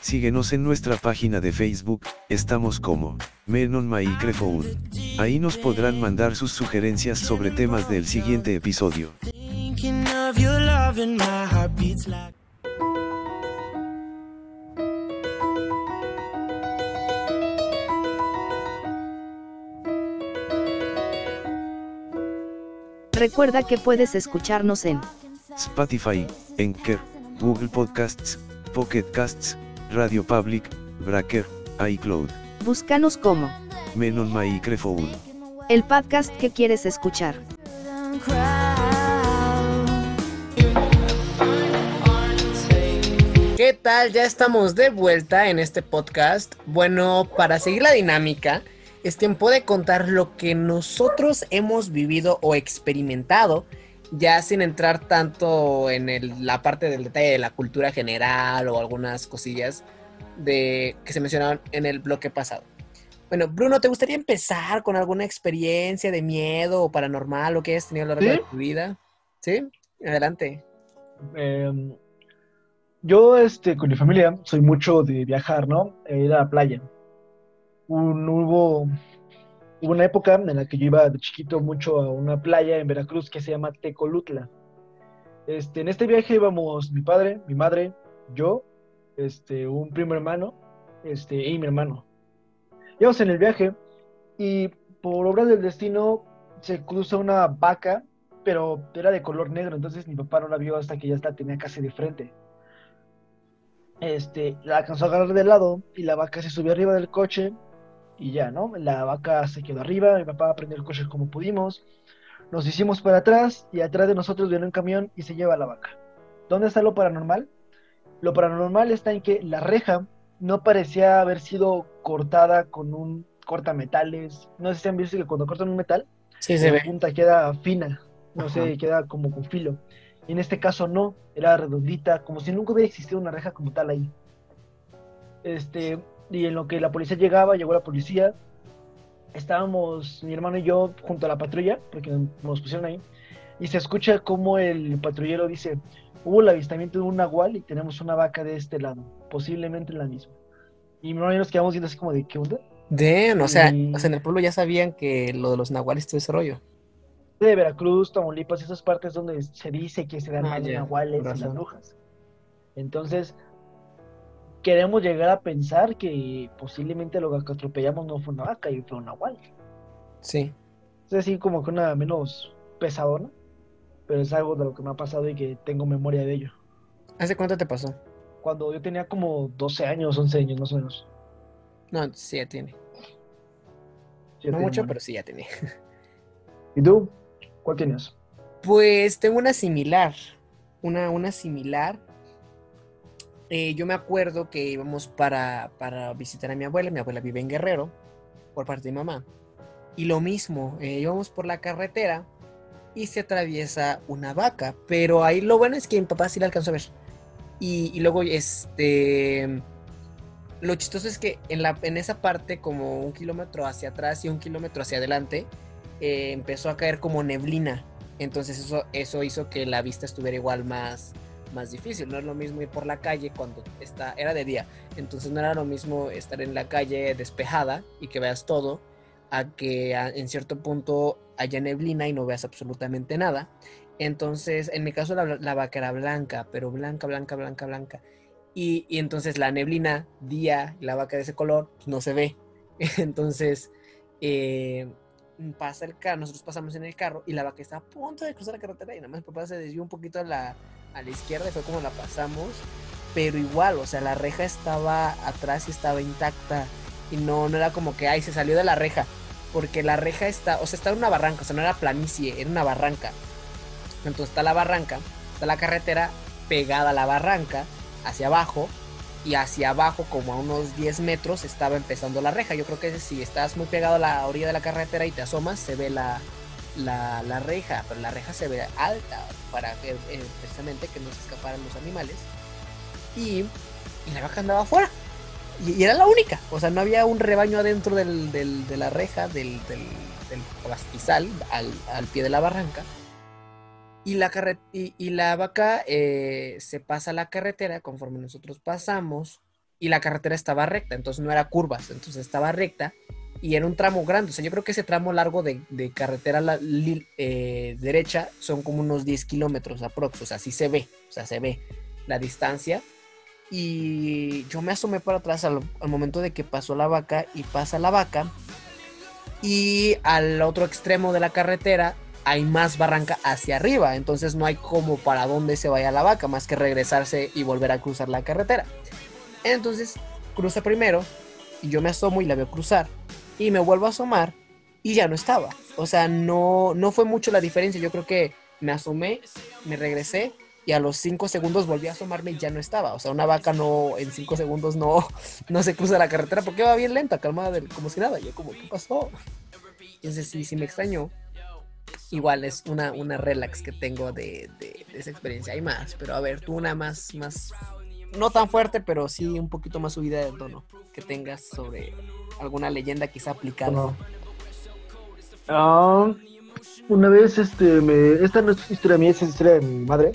Speaker 3: Síguenos en nuestra página de Facebook, estamos como Menon. Ahí nos podrán mandar sus sugerencias sobre temas del siguiente episodio.
Speaker 4: Recuerda que puedes escucharnos en
Speaker 3: Spotify, Anchor, Google Podcasts, Pocket Casts, Radio Public, Breaker, iCloud.
Speaker 4: Búscanos como
Speaker 3: Menon Microphone.
Speaker 4: El podcast que quieres escuchar.
Speaker 1: ¿Qué tal? Ya estamos de vuelta en este podcast. Bueno, para seguir la dinámica, es tiempo de contar lo que nosotros hemos vivido o experimentado ya sin entrar tanto en la parte del detalle de la cultura general o algunas cosillas de, que se mencionaron en el bloque pasado. Bueno, Bruno, ¿te gustaría empezar con alguna experiencia de miedo o paranormal o que hayas tenido a lo largo de tu vida? ¿Sí? Adelante.
Speaker 2: Em, yo, este, con mi familia, soy mucho de viajar, ¿no? E ir a la playa. Un, hubo Hubo una época en la que yo iba de chiquito mucho a una playa en Veracruz que se llama Tecolutla. Este, en este viaje íbamos mi padre, mi madre, yo, este, un primo hermano, este, y mi hermano. Íbamos en el viaje y por obra del destino se cruza una vaca, pero era de color negro, entonces mi papá no la vio hasta que ya tenía casi de frente. Este, la alcanzó a agarrar de lado y la vaca se subió arriba del coche y ya, ¿no? La vaca se quedó arriba, mi papá prendió el coche como pudimos, nos hicimos para atrás y atrás de nosotros viene un camión y se lleva la vaca. ¿Dónde está lo paranormal? Lo paranormal está en que la reja no parecía haber sido cortada con un cortametales. No sé si han visto que cuando cortan un metal,
Speaker 1: Sí, se
Speaker 2: la
Speaker 1: ve.
Speaker 2: punta queda fina, no
Speaker 1: Ajá.
Speaker 2: sé, queda como con filo. Y en este caso no, era redondita, como si nunca hubiera existido una reja como tal ahí. Este, y en lo que la policía llegaba, llegó la policía, estábamos mi hermano y yo junto a la patrulla, porque nos pusieron ahí, y se escucha como el patrullero dice, hubo el avistamiento de un nahual y tenemos una vaca de este lado, posiblemente la misma. Y nos quedamos viendo así como de, ¿qué onda?
Speaker 1: Damn, o sea,
Speaker 2: Y-
Speaker 1: o sea, en el pueblo ya sabían que lo de los nahuales todo ese rollo.
Speaker 2: de Veracruz, Tamaulipas, esas partes donde se dice que se dan
Speaker 1: Ah,
Speaker 2: los
Speaker 1: ya,
Speaker 2: nahuales
Speaker 1: con
Speaker 2: y las
Speaker 1: razón.
Speaker 2: brujas. Entonces, queremos llegar a pensar que posiblemente lo que atropellamos no fue una vaca y fue un nahual.
Speaker 1: Sí.
Speaker 2: Es así como que una menos pesadona, pero es algo de lo que me ha pasado y que tengo memoria de ello.
Speaker 1: ¿Hace cuánto te pasó?
Speaker 2: Cuando yo tenía como 12 años, 11 años más o menos.
Speaker 1: No, sí, ya tiene.
Speaker 2: Sí,
Speaker 1: no
Speaker 2: tengo
Speaker 1: mucho, pero sí, ya tiene.
Speaker 2: ¿Y tú? ¿Cuál tienes?
Speaker 1: Pues tengo una similar. Una, una similar. Eh, yo me acuerdo que íbamos para, para visitar a mi abuela. Mi abuela vive en Guerrero, por parte de mi mamá. Y lo mismo, eh, íbamos por la carretera y se atraviesa una vaca. Pero ahí lo bueno es que mi papá sí la alcanzó a ver. Y, y luego, este. Lo chistoso es que en, la, en esa parte, como un kilómetro hacia atrás y un kilómetro hacia adelante, eh, empezó a caer como neblina. Entonces eso, eso hizo que la vista estuviera igual más, más difícil. No es lo mismo ir por la calle cuando está, era de día. Entonces no era lo mismo estar en la calle despejada y que veas todo, a que en cierto punto haya neblina y no veas absolutamente nada. Entonces, en mi caso la, la vaca era blanca, pero blanca, blanca, blanca, blanca. Y, y entonces la neblina, día, la vaca de ese color, pues, no se ve. [laughs] Entonces, eh, pasa el carro, nosotros pasamos en el carro y la vaca está a punto de cruzar la carretera y nada más papá se desvió un poquito a la, a la izquierda y fue como la pasamos. Pero igual, o sea, la reja estaba atrás y estaba intacta. Y no, no era como que, ay, se salió de la reja. Porque la reja está, o sea, está en una barranca, o sea, no era planicie, era una barranca. Entonces está la barranca, está la carretera pegada a la barranca, hacia abajo, y hacia abajo, como a unos 10 metros, estaba empezando la reja. Yo creo que si estás muy pegado a la orilla de la carretera y te asomas, se ve la, la, la reja, pero la reja se ve alta para eh, precisamente que no se escaparan los animales. Y, y la vaca andaba afuera. Y, era la única. O sea, no había un rebaño adentro del, de la reja, del, del, pastizal, al, al pie de la barranca. Y la, carre- y, la vaca eh, se pasa la carretera conforme nosotros pasamos. Y la carretera estaba recta, entonces no era curvas, entonces estaba recta. Y era un tramo grande. O sea, yo creo que ese tramo largo de, de carretera la- eh, derecha son como unos 10 kilómetros aprox. O sea, sí se ve. O sea, se ve la distancia. Y yo me asomé para atrás al, momento de que pasó la vaca y pasa la vaca. Y al otro extremo de la carretera hay más barranca hacia arriba. Entonces no hay como para dónde se vaya la vaca, más que regresarse y volver a cruzar la carretera. Entonces cruza primero y yo me asomo y la veo cruzar. Y me vuelvo a asomar y ya no estaba. O sea, no, no fue mucho la diferencia. Yo creo que me asomé, me regresé y a los 5 segundos volví a asomarme y ya no estaba. O sea, una vaca no, en 5 segundos no, [laughs] no se cruza la carretera porque va bien lenta, calmada, como si nada. Yo como, ¿qué pasó? Entonces sí, sí me extrañó. Igual es una, una relax que tengo de, de- esa experiencia. Hay más, pero a ver, tú una más, más, no tan fuerte, pero sí un poquito más subida de tono que tengas sobre alguna leyenda quizá aplicada.
Speaker 2: Ah, una vez, este, me, esta no es historia mía, es historia de mi madre,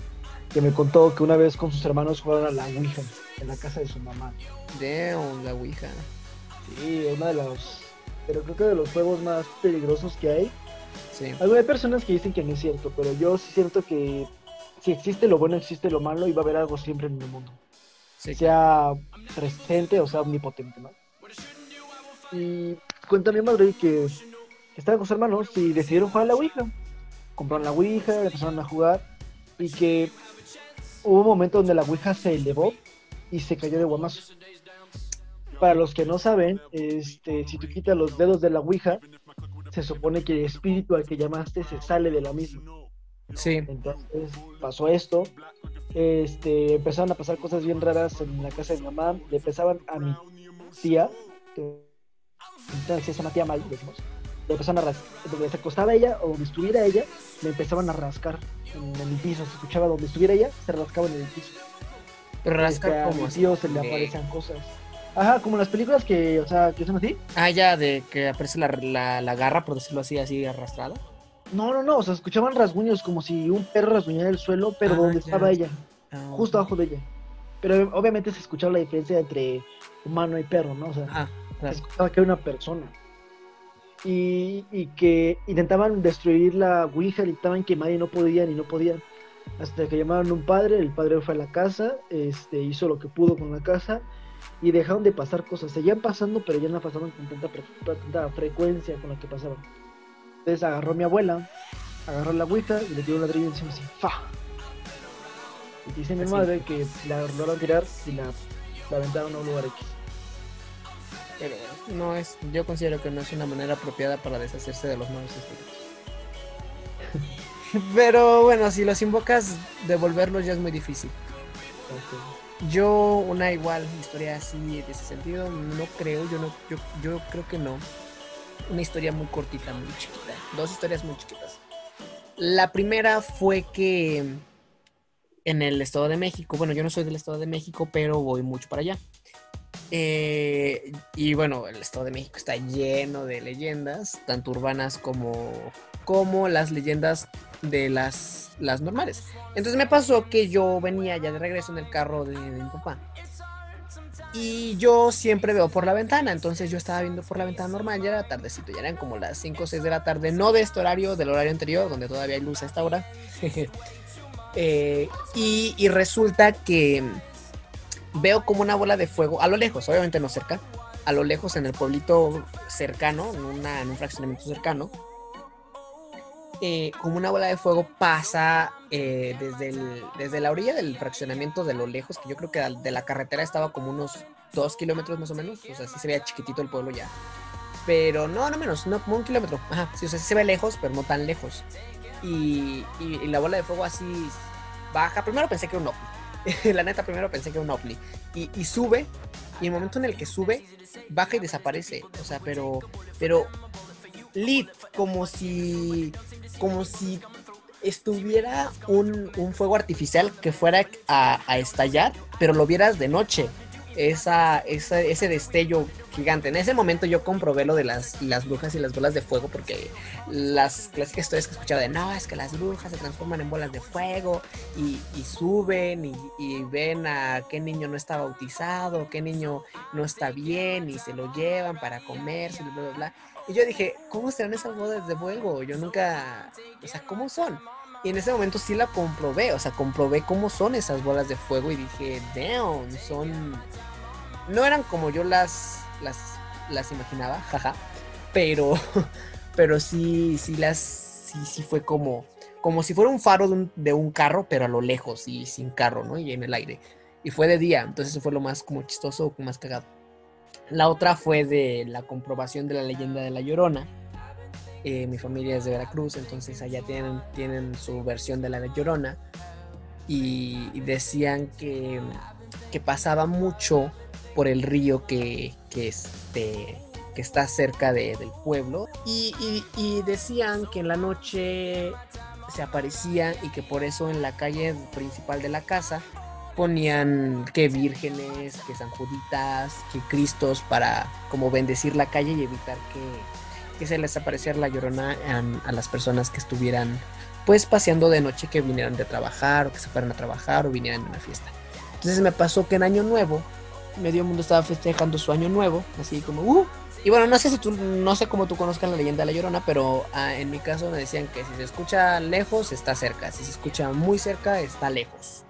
Speaker 2: que me contó que una vez con sus hermanos jugaron a la Ouija en la casa de su mamá.
Speaker 1: Damn, la Ouija.
Speaker 2: Sí, uno de los, pero creo que de los juegos más peligrosos que hay.
Speaker 1: Sí.
Speaker 2: Algo hay personas que dicen que no es cierto, pero yo sí siento que si existe lo bueno, existe lo malo y va a haber algo siempre en el mundo.
Speaker 1: Sí.
Speaker 2: sea presente o sea omnipotente, ¿no? Y cuenta mi madre que estaban con sus hermanos y decidieron jugar a la Ouija. Compraron la Ouija, empezaron a jugar y que hubo un momento donde la Ouija se elevó y se cayó de guamazo. Para los que no saben, este, si tú quitas los dedos de la Ouija, se supone que el espíritu al que llamaste se sale de la misma.
Speaker 1: Sí.
Speaker 2: Entonces pasó esto. Este, empezaron a pasar cosas bien raras en la casa de mi mamá. Le empezaban a mi tía, que entonces es una tía mal, decimos. Le empezaron a rascar, donde se acostaba ella o donde estuviera ella, le empezaban a rascar en el piso. Se escuchaba donde estuviera ella, se rascaba en el piso.
Speaker 1: Pero
Speaker 2: Este,
Speaker 1: rascar como así.
Speaker 2: se le aparecen cosas. Ajá, como las películas que, o sea, que son así.
Speaker 1: Ah, ya, de que aparece la, la, la garra, por decirlo así, así arrastrada.
Speaker 2: No, no, no, o sea, escuchaban rasguños como si un perro rasguñaba el suelo, pero
Speaker 1: Ah,
Speaker 2: donde
Speaker 1: ya.
Speaker 2: estaba ella.
Speaker 1: Ah,
Speaker 2: justo abajo de ella. Pero obviamente se escuchaba la diferencia entre humano y perro, ¿no? O sea,
Speaker 1: Ah,
Speaker 2: se
Speaker 1: claro.
Speaker 2: escuchaba que era una persona. Y, y que intentaban destruir la Ouija, intentaban quemar y no podían y no podían. Hasta que llamaron a un padre, el padre fue a la casa, este, hizo lo que pudo con la casa y dejaron de pasar cosas. Seguían pasando, pero ya no pasaban con tanta, fre- tanta frecuencia con la que pasaban. Entonces agarró a mi abuela, agarró la Ouija y le dio un ladrillo encima así, ¡fa! Y dice mi madre que si la lograron tirar y la, la aventaron a un lugar X.
Speaker 1: Pero no es, yo considero que no es una manera apropiada para deshacerse de los malos espíritus. [laughs] Pero bueno, si los invocas, devolverlos ya es muy difícil. Yo, una igual historia así de ese sentido, no creo, yo no, yo, yo creo que no. Una historia muy cortita, muy chiquita. Dos historias muy chiquitas. La primera fue que en el Estado de México, bueno, yo no soy del Estado de México, pero voy mucho para allá. Eh, y bueno, el Estado de México está lleno de leyendas, tanto urbanas como, como las leyendas de las, las normales. Entonces me pasó que yo venía ya de regreso en el carro de, mi papá. Y yo siempre veo por la ventana, entonces yo estaba viendo por la ventana normal, ya era tardecito, ya eran como las 5 o 6 de la tarde, no de este horario, del horario anterior, donde todavía hay luz a esta hora. [laughs] Eh, y, y resulta que veo como una bola de fuego, a lo lejos, obviamente no cerca, a lo lejos en el pueblito cercano, en, una- un fraccionamiento cercano, eh, como una bola de fuego pasa eh, desde, desde la orilla del fraccionamiento de lo lejos, que yo creo que de la carretera estaba como unos dos kilómetros más o menos, o sea, sí se veía chiquitito el pueblo ya. Pero no, no menos, no, como un kilómetro. Ajá, sí, o sea, se ve lejos, pero no tan lejos. Y, y- la bola de fuego así baja. Primero pensé que era un. [laughs] la neta, primero pensé que era un ovni. Y, y sube, y el momento en el que sube, baja y desaparece. O sea, pero, pero lit, como si, como si estuviera un, un fuego artificial que fuera a, a estallar, pero lo vieras de noche. Esa, esa- ese destello gigante. En ese momento yo comprobé lo de las, las brujas y las bolas de fuego, porque las clásicas historias que he escuchado de no, es que las brujas se transforman en bolas de fuego y, y suben y, y ven a qué niño no está bautizado, qué niño no está bien y se lo llevan para comerse, bla, bla, bla. Y yo dije, ¿cómo serán esas bolas de fuego? Yo nunca, o sea, ¿cómo son? Y en ese momento sí la comprobé, o sea, comprobé cómo son esas bolas de fuego y dije, damn, son... No eran como yo las, las, las imaginaba, jaja, pero, [laughs] pero sí, sí las, sí, sí fue como, como si fuera un faro de un, de un carro, pero a lo lejos y sin carro, ¿no? Y en el aire. Y fue de día, entonces eso fue lo más como chistoso, más cagado. La otra fue de la comprobación de la leyenda de la Llorona. Eh, mi familia es de Veracruz, entonces allá tienen, tienen su versión de la Llorona. Y, decían que, que pasaba mucho por el río que, que, este, que está cerca de- del pueblo. Y, y- y decían que en la noche se aparecía y que por eso en la calle principal de la casa ponían que vírgenes, que San Juditas, que Cristos para como bendecir la calle y evitar que, que se les apareciera la llorona a, a las personas que estuvieran pues paseando de noche que vinieran de trabajar o que se fueran a trabajar o vinieran de una fiesta. Entonces me pasó que en Año Nuevo medio mundo estaba festejando su Año Nuevo, así como uh, y bueno, no sé si tú, no sé cómo tú conozcas la leyenda de la Llorona, pero ah, en mi caso me decían que si se escucha lejos, está cerca. Si se escucha muy cerca, está lejos.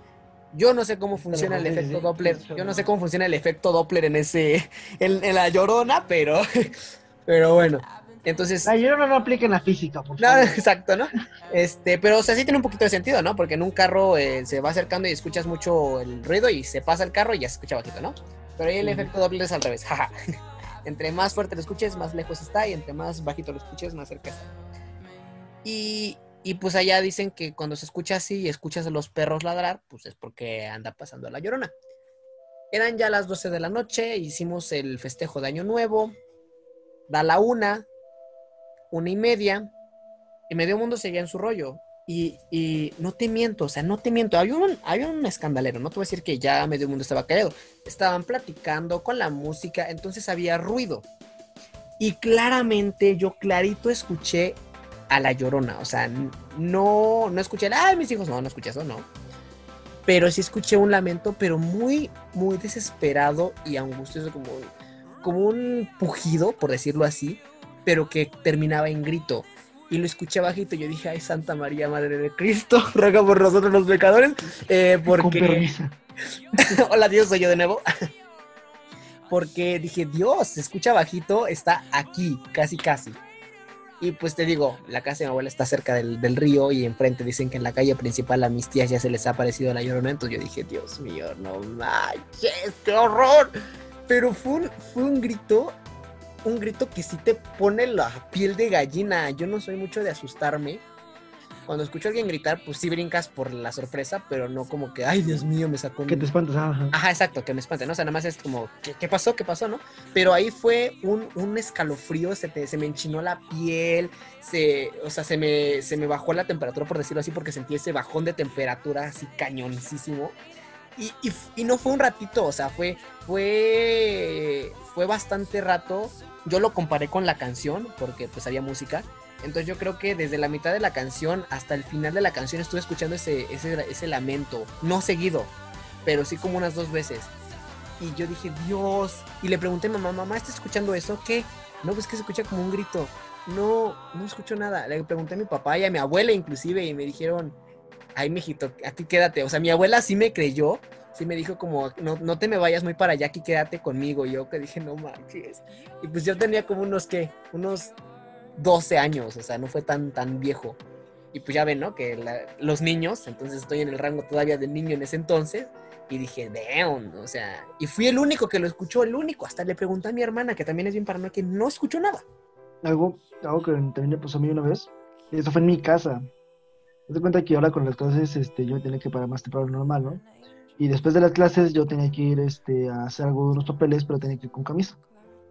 Speaker 1: Yo no sé cómo funciona el efecto Doppler. Yo no sé cómo funciona el efecto Doppler en ese, en, la llorona, pero, [laughs] pero bueno. Entonces.
Speaker 2: La llorona no aplica en la física, por
Speaker 1: favor. No, [laughs] exacto, ¿no? Este, pero o sea, sí tiene un poquito de sentido, ¿no? Porque en un carro eh, se va acercando y escuchas mucho el ruido y se pasa el carro y ya se escucha bajito, ¿no? Pero ahí el efecto Doppler es al revés, [laughs] entre más fuerte lo escuches, más lejos está y entre más bajito lo escuches, más cerca está. Y, y pues allá dicen que cuando se escucha así y escuchas a los perros ladrar, pues es porque anda pasando la llorona. Eran ya las 12 de la noche, hicimos el festejo de Año Nuevo, da la una, una y media, y medio mundo seguía en su rollo. Y, y, no te miento, o sea, no te miento. Había un, había un escandalero, no te voy a decir que ya medio mundo estaba callado. Estaban platicando con la música, entonces había ruido. Y claramente yo clarito escuché a la llorona. O sea, no, no escuché, ay, mis hijos, no, no escuché eso, no. Pero sí escuché un lamento, pero muy, muy desesperado y angustioso, como, como un pujido, por decirlo así, pero que terminaba en grito. Y lo escuché bajito y yo dije, ay, Santa María, Madre de Cristo, [laughs] ruega por nosotros los pecadores. Eh, porque... [laughs] Hola Dios, soy yo de nuevo. [laughs] porque dije, Dios, se escucha bajito, está aquí, casi, casi. Y pues te digo, la casa de mi abuela está cerca del, río y enfrente dicen que en la calle principal a mis tías ya se les ha aparecido la llorona. Entonces yo dije, Dios mío, no manches, qué horror. Pero fue un, fue un grito, un grito que sí te pone la piel de gallina. Yo no soy mucho de asustarme cuando escucho a alguien gritar, pues sí brincas por la sorpresa, pero no como que, ay, Dios mío, me sacó.
Speaker 2: Que te espantas,
Speaker 1: ajá. Ajá, exacto, que me espante, ¿no? O sea, nada más es como, ¿qué, pasó? ¿Qué pasó? ¿No? Pero ahí fue un, un escalofrío, se, te, se me enchinó la piel, se, o sea, se me, se me bajó la temperatura, por decirlo así, porque sentí ese bajón de temperatura así cañoncísimo. Y, y, y no fue un ratito, o sea, fue, fue, fue bastante rato. Yo lo comparé con la canción, porque pues había música, entonces yo creo que desde la mitad de la canción hasta el final de la canción estuve escuchando ese, ese, lamento. No seguido, pero sí como unas dos veces. Y yo dije, Dios. Y le pregunté a mamá, mamá, ¿estás escuchando eso? ¿Qué? No, pues que se escucha como un grito. No, no escucho nada. Le pregunté a mi papá y a mi abuela inclusive y me dijeron, ay, mijito, aquí quédate. O sea, mi abuela sí me creyó. Sí me dijo como, no, no te me vayas muy para allá, aquí quédate conmigo. Y yo que dije, no manches. Y pues yo tenía como unos, ¿qué? Unos 12 años, o sea, no fue tan, tan viejo. Y pues ya ven, ¿no? Que los niños, entonces estoy en el rango todavía de niño en ese entonces, y dije, damn, o sea, y fui el único que lo escuchó, el único. Hasta le pregunté a mi hermana, que también es bien paranoica, que no escuchó nada.
Speaker 2: Algo, algo que también le pasó a mí una vez, eso fue en mi casa. Me doy cuenta que ahora con las clases este, yo tenía que parar más temprano normal, ¿no? Y después de las clases yo tenía que ir este, a hacer algo de unos papeles, pero tenía que ir con camisa.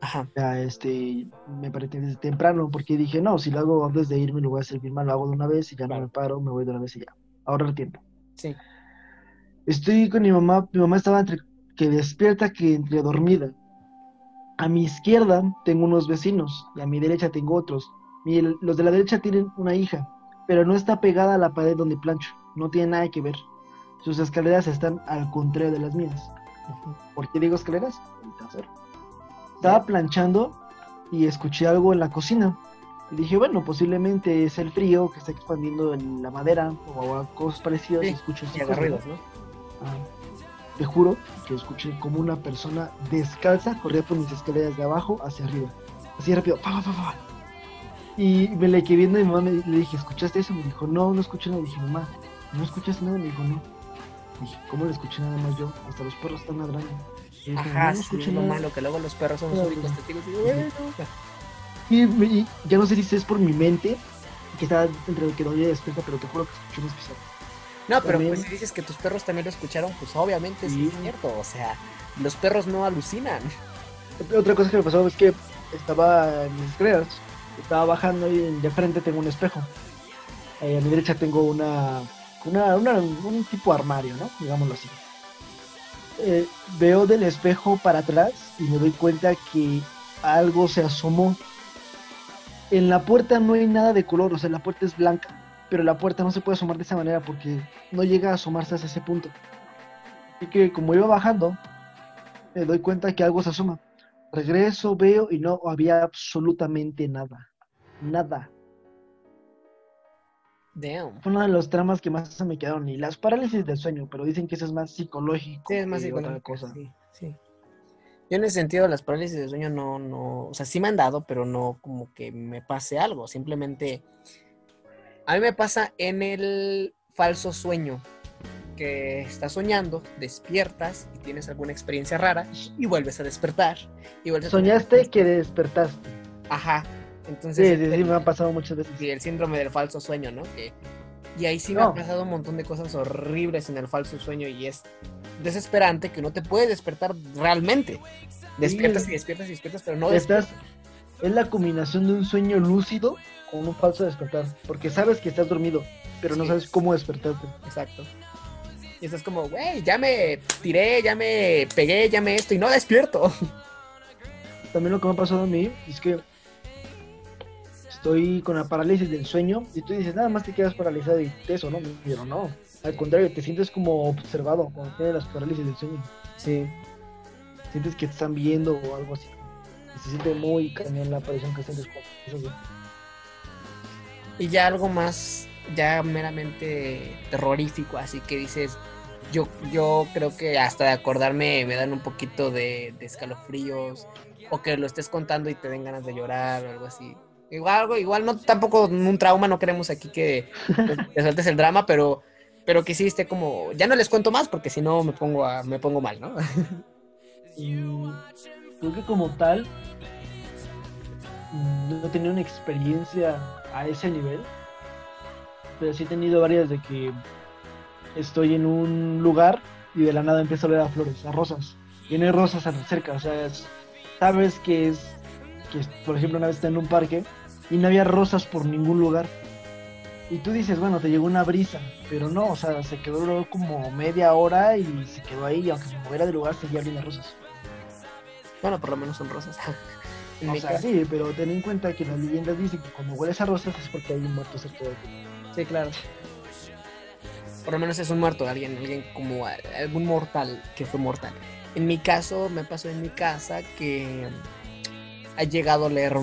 Speaker 2: Ajá. Ya, este, me parece desde temprano, porque dije, no, si lo hago antes de irme, lo voy a hacer bien mal, lo hago de una vez y ya no me paro, me voy de una vez y ya. Ahorra tiempo.
Speaker 1: Sí.
Speaker 2: Estoy con mi mamá, mi mamá estaba entre que despierta que entre dormida. A mi izquierda tengo unos vecinos y a mi derecha tengo otros. Los de la derecha tienen una hija, pero no está pegada a la pared donde plancho, no tiene nada que ver. Sus escaleras están al contrario de las mías. ¿Por qué digo escaleras? estaba planchando y escuché algo en la cocina. Y dije, bueno, posiblemente es el frío que está expandiendo en la madera o cosas parecidas. y escucho
Speaker 1: y ruidos, ¿no?
Speaker 2: Ah, te juro que escuché como una persona descalza corría por mis escaleras de abajo hacia arriba. Así rápido. y me le quedé viendo y mi mamá me, le dije, ¿escuchaste eso? Me dijo, no, no escuché nada. dije, mamá, ¿no escuchaste nada? Me dijo, no. Dije, ¿cómo le escuché nada más yo? Hasta los perros están ladrando.
Speaker 1: Ajá, sí, es lo malo, que luego los perros son los únicos testigos.
Speaker 2: Y, y, ya no sé si es por mi mente, que está entre el que no despierta, pero te juro que escuché unos pisados.
Speaker 1: No, pero pues si dices que tus perros también lo escucharon, pues obviamente sí. es cierto. O sea, los perros no alucinan.
Speaker 2: Otra cosa que me pasó es que estaba en mis escaleras, estaba bajando y de frente tengo un espejo. Eh, a mi derecha tengo una, un tipo armario, ¿no? Digámoslo así. Eh, veo del espejo para atrás y me doy cuenta que algo se asomó. En la puerta no hay nada de color, o sea, la puerta es blanca, pero la puerta no se puede asomar de esa manera porque no llega a asomarse hasta ese punto. Así que como iba bajando, me doy cuenta que algo se asoma. Regreso, veo y no había absolutamente nada. Nada.
Speaker 1: Damn.
Speaker 2: Fue uno de los tramas que más se me quedaron. Y las parálisis del sueño, pero dicen que eso es más psicológico.
Speaker 1: Sí, es más psicológico.
Speaker 2: otra cosa.
Speaker 1: Sí, sí. Yo en ese sentido, las parálisis de sueño no, no, o sea, sí me han dado, pero no como que me pase algo. Simplemente, a mí me pasa en el falso sueño, que estás soñando, despiertas y tienes alguna experiencia rara y vuelves a despertar. Y vuelves a
Speaker 2: Soñaste que despertaste.
Speaker 1: Ajá. Entonces,
Speaker 2: Sí, sí, sí,
Speaker 1: el-
Speaker 2: me ha pasado muchas veces.
Speaker 1: sí, el síndrome del falso sueño, ¿no? Que, y ahí sí me
Speaker 2: No.
Speaker 1: han pasado un montón de cosas horribles en el falso sueño y es desesperante que no te puedes despertar realmente. Despiertas
Speaker 2: Sí.
Speaker 1: y despiertas y despiertas, pero no despiertas.
Speaker 2: Es la combinación de un sueño lúcido con un falso despertar. Porque sabes que estás dormido, pero no sabes cómo despertarte.
Speaker 1: Exacto. Y estás como, güey, ya me tiré, ya me pegué, ya me esto y no despierto. [laughs]
Speaker 2: También lo que me ha pasado a mí es que estoy con la parálisis del sueño y tú dices, nada más te quedas paralizado y eso, ¿no? Pero no. Al contrario, te sientes como observado cuando tienes las parálisis del sueño.
Speaker 1: Sí.
Speaker 2: Sientes que te están viendo o algo así. Y se siente muy cañón la aparición que sientes eso. sí.
Speaker 1: Y ya algo más, ya meramente terrorífico, así que dices, yo, yo creo que hasta de acordarme me dan un poquito de, de escalofríos, o que lo estés contando y te den ganas de llorar o algo así. Igual, igual no tampoco un trauma, no queremos aquí que te sueltes el drama, pero, pero que sí esté como, ya no les cuento más porque si no me pongo a, me pongo mal, ¿no? [laughs]
Speaker 2: Creo que como tal, no he tenido una experiencia a ese nivel, pero sí he tenido varias de que estoy en un lugar y de la nada empiezo a oler a flores, a rosas. Y no hay rosas cerca, o sea, es- sabes que es, que por ejemplo, una vez estaba en un parque y no había rosas por ningún lugar. Y tú dices, bueno, te llegó una brisa, pero no, o sea, se quedó como media hora y se quedó ahí, y aunque se moviera de lugar, seguía oliendo a rosas.
Speaker 1: Bueno, por lo menos son rosas. [laughs] En
Speaker 2: O
Speaker 1: mi
Speaker 2: sea,
Speaker 1: caso-
Speaker 2: sí, pero ten en cuenta que las leyendas dicen que cuando hueles a rosas es porque hay un muerto cerca de ti.
Speaker 1: Sí, claro. Por lo menos es un muerto, alguien, alguien como algún mortal que fue mortal. En mi caso, me pasó en mi casa que ha llegado a leer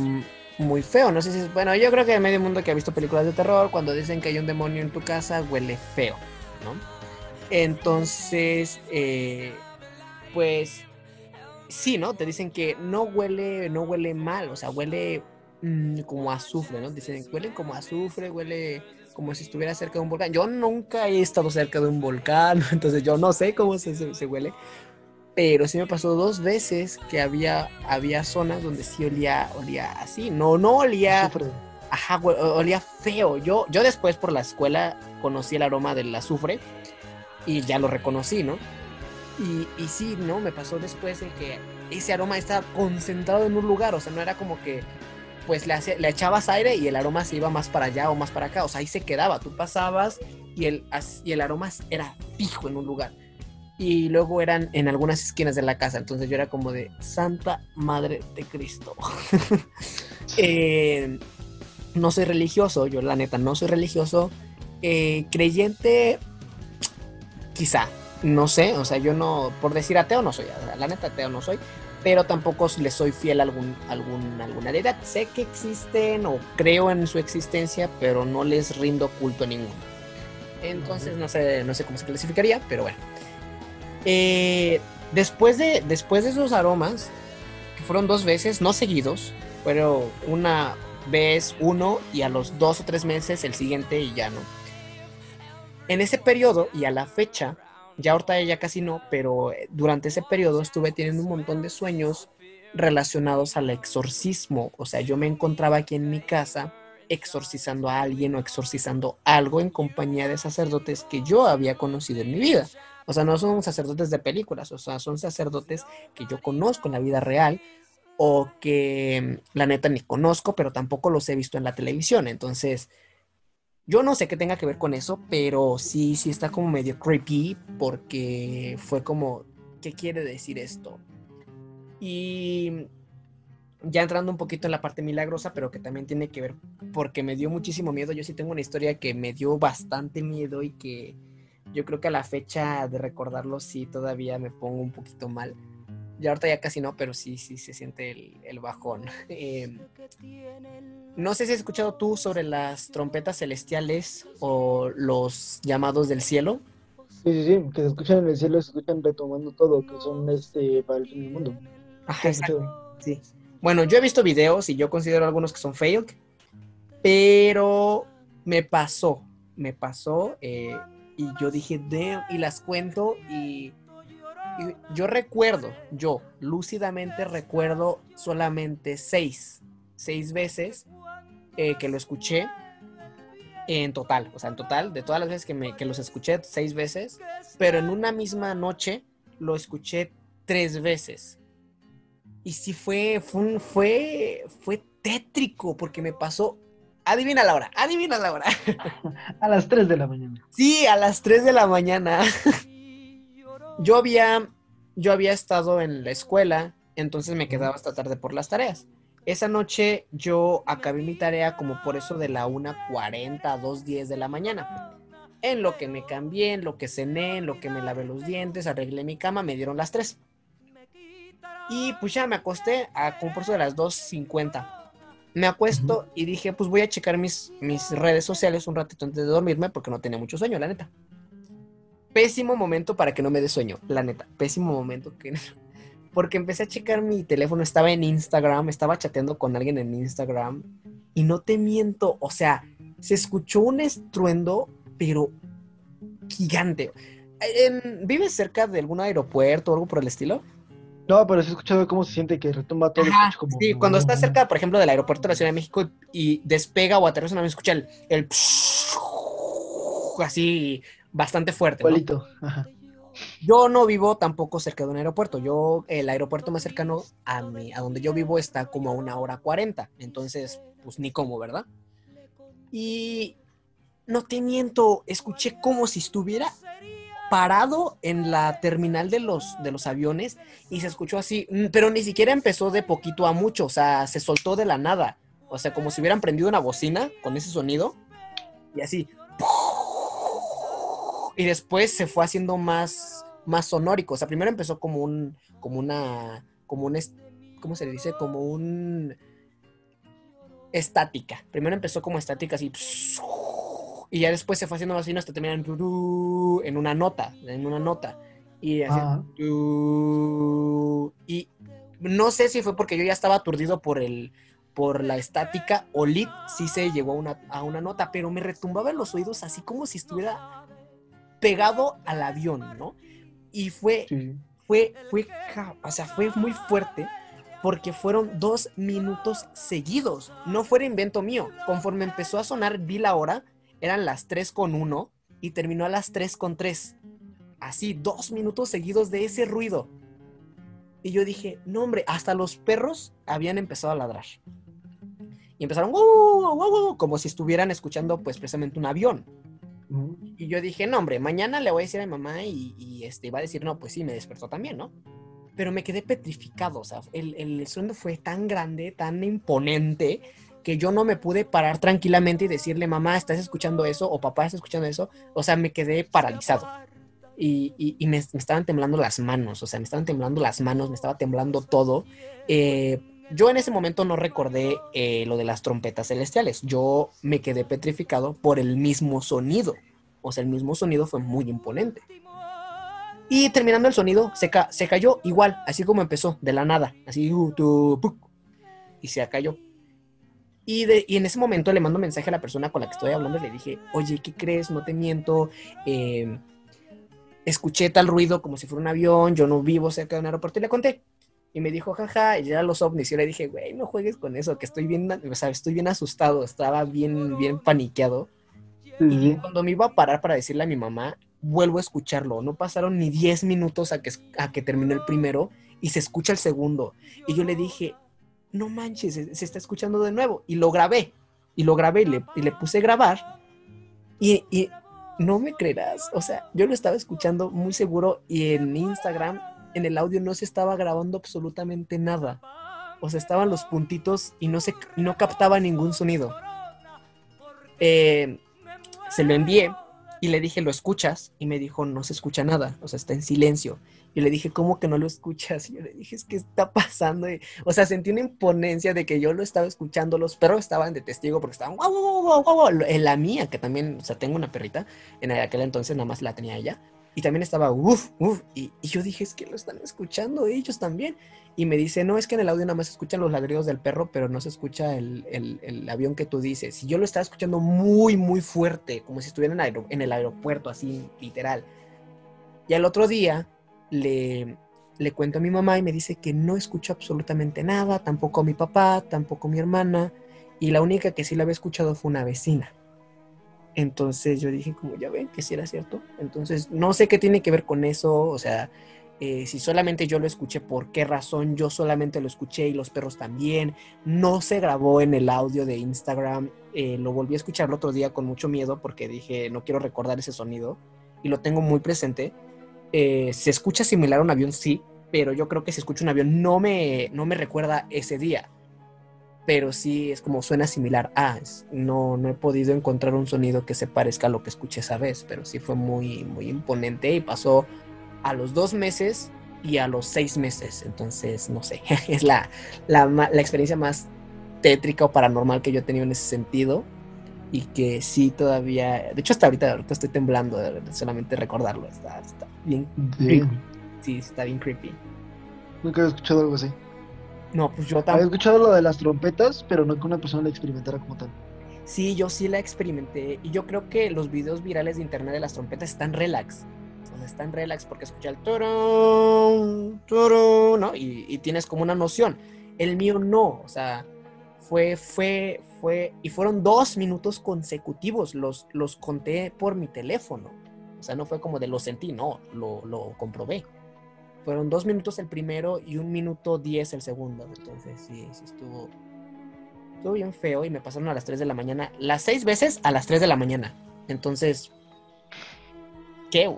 Speaker 1: muy feo. No sé si es. Bueno, yo creo que medio mundo que ha visto películas de terror, cuando dicen que hay un demonio en tu casa, huele feo. Entonces, eh, pues. Sí, ¿no? Te dicen que no huele, no huele mal, o sea, huele mm, como azufre, ¿no? Dicen, huele como azufre, huele como si estuviera cerca de un volcán. Yo nunca he estado cerca de un volcán, [laughs] entonces yo no sé cómo se huele. Pero sí me pasó dos veces que había, había zonas donde sí olía, olía así. No, no olía,
Speaker 2: Azufre.
Speaker 1: ajá, olía feo. Yo, yo después por la escuela conocí el aroma del azufre y ya lo reconocí, ¿no? Y, y sí, ¿no? Me pasó después de que ese aroma estaba concentrado en un lugar, o sea, no era como que pues le, le echabas aire y el aroma se iba más para allá o más para acá, o sea, ahí se quedaba, tú pasabas y el, y el aroma era fijo en un lugar. Y luego eran en algunas esquinas de la casa, entonces yo era como de Santa Madre de Cristo. [laughs] Eh, no soy religioso, yo la neta no soy religioso. Eh, creyente, quizá, no sé, o sea, yo no, por decir ateo no soy, la neta ateo no soy, pero tampoco le soy fiel a algún, algún, alguna deidad. Sé que existen o creo en su existencia, pero no les rindo culto a ninguno. Entonces no sé, no sé cómo se clasificaría, pero bueno. Eh, después, de, después de esos aromas, que fueron dos veces, no seguidos, pero una vez uno y a los dos o tres meses el siguiente y ya no. En ese periodo y a la fecha, ya ahorita ya casi no, pero eh, durante ese periodo estuve teniendo un montón de sueños relacionados al exorcismo. O sea, yo me encontraba aquí en mi casa exorcizando a alguien o exorcizando algo en compañía de sacerdotes que yo había conocido en mi vida. O sea, no son sacerdotes de películas, o sea, son sacerdotes que yo conozco en la vida real o que mm, la neta ni conozco, pero tampoco los he visto en la televisión. Entonces, yo no sé qué tenga que ver con eso, pero sí, sí está como medio creepy porque fue como, ¿qué quiere decir esto? Y ya entrando un poquito en la parte milagrosa, pero que también tiene que ver porque me dio muchísimo miedo. Yo sí tengo una historia que me dio bastante miedo y que yo creo que a la fecha de recordarlo sí todavía me pongo un poquito mal. Ya ahorita ya casi no, pero sí, sí se siente el, el bajón. [laughs] Eh, no sé si has escuchado tú sobre las trompetas celestiales o los llamados del cielo.
Speaker 2: Sí, sí, sí, que se escuchan en el cielo, se escuchan retomando todo, que son este para el fin del mundo.
Speaker 1: Ajá, exacto. Sí. Bueno, yo he visto videos y yo considero algunos que son fake, pero me pasó, me pasó eh, y yo dije, y las cuento y, y yo recuerdo, yo lúcidamente recuerdo solamente seis, seis veces eh, que lo escuché en total, o sea, en total, de todas las veces que, me, que los escuché, seis veces, pero en una misma noche lo escuché tres veces. Y sí fue, fue, un- fue, fue tétrico porque me pasó, adivina la hora, adivina la hora. [laughs]
Speaker 2: A las 3 de la mañana.
Speaker 1: Sí, a las 3 de la mañana. [laughs] Yo había, yo había estado en la escuela, entonces me quedaba hasta tarde por las tareas. Esa noche yo acabé mi tarea como por eso de la 1.40 a 2.10 de la mañana. En lo que me cambié, en lo que cené, en lo que me lavé los dientes, arreglé mi cama, me dieron las 3. Y pues ya me acosté a como por eso de las 2.50. Me acuesto y dije, pues voy a checar mis, mis redes sociales un ratito antes de dormirme porque no tenía mucho sueño, la neta. Pésimo momento para que no me dé sueño, la neta. Pésimo momento que... Porque empecé a checar mi teléfono, estaba en Instagram, estaba chateando con alguien en Instagram y no te miento, o sea, se escuchó un estruendo, pero gigante. En- ¿Vives cerca de algún aeropuerto o algo por el estilo?
Speaker 2: No, pero sí he escuchado cómo se siente que retumba todo.
Speaker 1: Ajá,
Speaker 2: como...
Speaker 1: sí, cuando estás cerca, por ejemplo, del aeropuerto de la Ciudad de México y, despega o aterriza, una vez escucha el, el así bastante fuerte. ¿no?
Speaker 2: Ajá.
Speaker 1: Yo no vivo tampoco cerca de un aeropuerto. Yo, el aeropuerto más cercano a mí, a donde yo vivo, está como a una hora cuarenta. Entonces, pues ni cómo, ¿verdad? Y no te miento, escuché como si estuviera parado en la terminal de los, de los aviones y se escuchó así, mm, pero ni siquiera empezó de poquito a mucho, o sea, se soltó de la nada. O sea, como si hubieran prendido una bocina con ese sonido y así. Y después se fue haciendo más, más sonórico. O sea, primero empezó como un, como una, como un, ¿cómo se le dice? Como un estática. Primero empezó como estática así. Y ya después se fue haciendo más fino hasta terminar en, turú, en una nota, en una nota. Y así, turú. y no sé si fue porque yo ya estaba aturdido por el por la estática o lit sí se llegó a una, a una nota, pero me retumbaba en los oídos así como si estuviera pegado al avión, ¿no? Y fue,
Speaker 2: Sí.
Speaker 1: fue, fue, o sea, fue muy fuerte porque fueron dos minutos seguidos. No fue invento mío. Conforme empezó a sonar, vi la hora, eran las 3 con 1 y terminó a las 3 con 3. Así, dos minutos seguidos de ese ruido. Y yo dije, no hombre, hasta los perros habían empezado a ladrar. Y empezaron, "Guau, guau, guau, guau", como si estuvieran escuchando pues precisamente un avión. Y yo dije, no, hombre, mañana le voy a decir a mi mamá y, y, este, va a decir, no, pues sí, me despertó también, ¿no? Pero me quedé petrificado, o sea, el, el estruendo fue tan grande, tan imponente, que yo no me pude parar tranquilamente y decirle, mamá, ¿estás escuchando eso? O papá, ¿estás escuchando eso? O sea, me quedé paralizado. Y, y- me, estaban temblando las manos, o sea, me estaban temblando las manos, me estaba temblando todo. Eh, yo en ese momento no recordé eh, lo de las trompetas celestiales. Yo me quedé petrificado por el mismo sonido. O sea, el mismo sonido fue muy imponente. Y terminando el sonido, se, ca- se cayó igual, así como empezó, de la nada. Así, uh, y se cayó. Y, de, y en ese momento le mando mensaje a la persona con la que estoy hablando y le dije, oye, ¿qué crees? No te miento. eh, escuché tal ruido como si fuera un avión, yo no vivo cerca de un aeropuerto y le conté. Y me dijo, jaja, y eran los ovnis. Y yo le dije, güey, no juegues con eso, que estoy bien, o sea, estoy bien asustado, estaba bien, bien paniqueado.
Speaker 2: Sí,
Speaker 1: Y cuando me iba a parar para decirle a mi mamá, vuelvo a escucharlo. No pasaron ni 10 minutos a que, a que terminó el primero y se escucha el segundo. Y yo le dije, no manches, se, está escuchando de nuevo. Y lo grabé. Y lo grabé y le, y le puse grabar. Y, y no me creerás. O sea, yo lo estaba escuchando muy seguro y en Instagram, en el audio no se estaba grabando absolutamente nada. O sea, estaban los puntitos y no, se, no captaba ningún sonido. Eh, se lo envié Y le dije, ¿lo escuchas? Y me dijo, no se escucha nada, o sea, está en silencio. Y le dije, ¿cómo que no lo escuchas? Y yo le dije, es que está pasando. Y, o sea, sentí una imponencia de que yo lo estaba escuchando, los perros estaban de testigo porque estaban guau, guau, guau, guau, la mía, que también, o sea, tengo una perrita, en aquel entonces nada más la tenía ella. Y también estaba, uff, uff. Y, yo dije, es que lo están escuchando ellos también. Y me dice, no, es que en el audio nada más se escuchan los ladridos del perro, pero no se escucha el, el- avión que tú dices. Y yo lo estaba escuchando muy, muy fuerte, como si estuviera en, aero- en el aeropuerto, así, literal. Y al otro día le, le cuento a mi mamá y me dice que no escucho absolutamente nada, tampoco a mi papá, tampoco a mi hermana. Y la única que sí la había escuchado fue una vecina. Entonces yo dije, como ya ven, que sí era cierto. Entonces no sé qué tiene que ver con eso, o sea, eh, si solamente yo lo escuché, por qué razón yo solamente lo escuché y los perros también. No se grabó en el audio de Instagram. eh, lo volví a escuchar el otro día con mucho miedo porque dije, no quiero recordar ese sonido y lo tengo muy presente. Eh, se escucha similar a un avión, sí, pero yo creo que si escucho un avión no me, no me recuerda ese día. Pero sí es como suena similar. Ah, no, no he podido encontrar un sonido que se parezca a lo que escuché esa vez, pero sí fue muy, muy imponente y pasó a los dos meses y a los seis meses. Entonces, no sé, [laughs] es la, la, la experiencia más tétrica o paranormal que yo he tenido en ese sentido. Y que sí todavía, de hecho hasta ahorita, ahorita estoy temblando solamente recordarlo. Está, está bien,
Speaker 2: Sí,
Speaker 1: sí, está bien creepy.
Speaker 2: nunca había escuchado algo así.
Speaker 1: No, pues yo
Speaker 2: Había
Speaker 1: tampoco.
Speaker 2: escuchado lo de las trompetas, pero no que una persona lo experimentara como tal.
Speaker 1: Sí, yo sí la experimenté. Y yo creo que los videos virales de internet de las trompetas están relax. O sea, están relax porque escucha el turun, turun, ¿no? Y, y tienes como una noción. El mío no. O sea, fue, fue, fue. Y fueron dos minutos consecutivos. Los, los conté por mi teléfono. O sea, no fue como de lo sentí, no. Lo, lo comprobé. Fueron dos minutos el primero y un minuto diez el segundo. Entonces, sí, sí estuvo. Estuvo bien feo y me pasaron a las 3 de la mañana. Las seis veces a las 3 de la mañana. Entonces, ¿qué?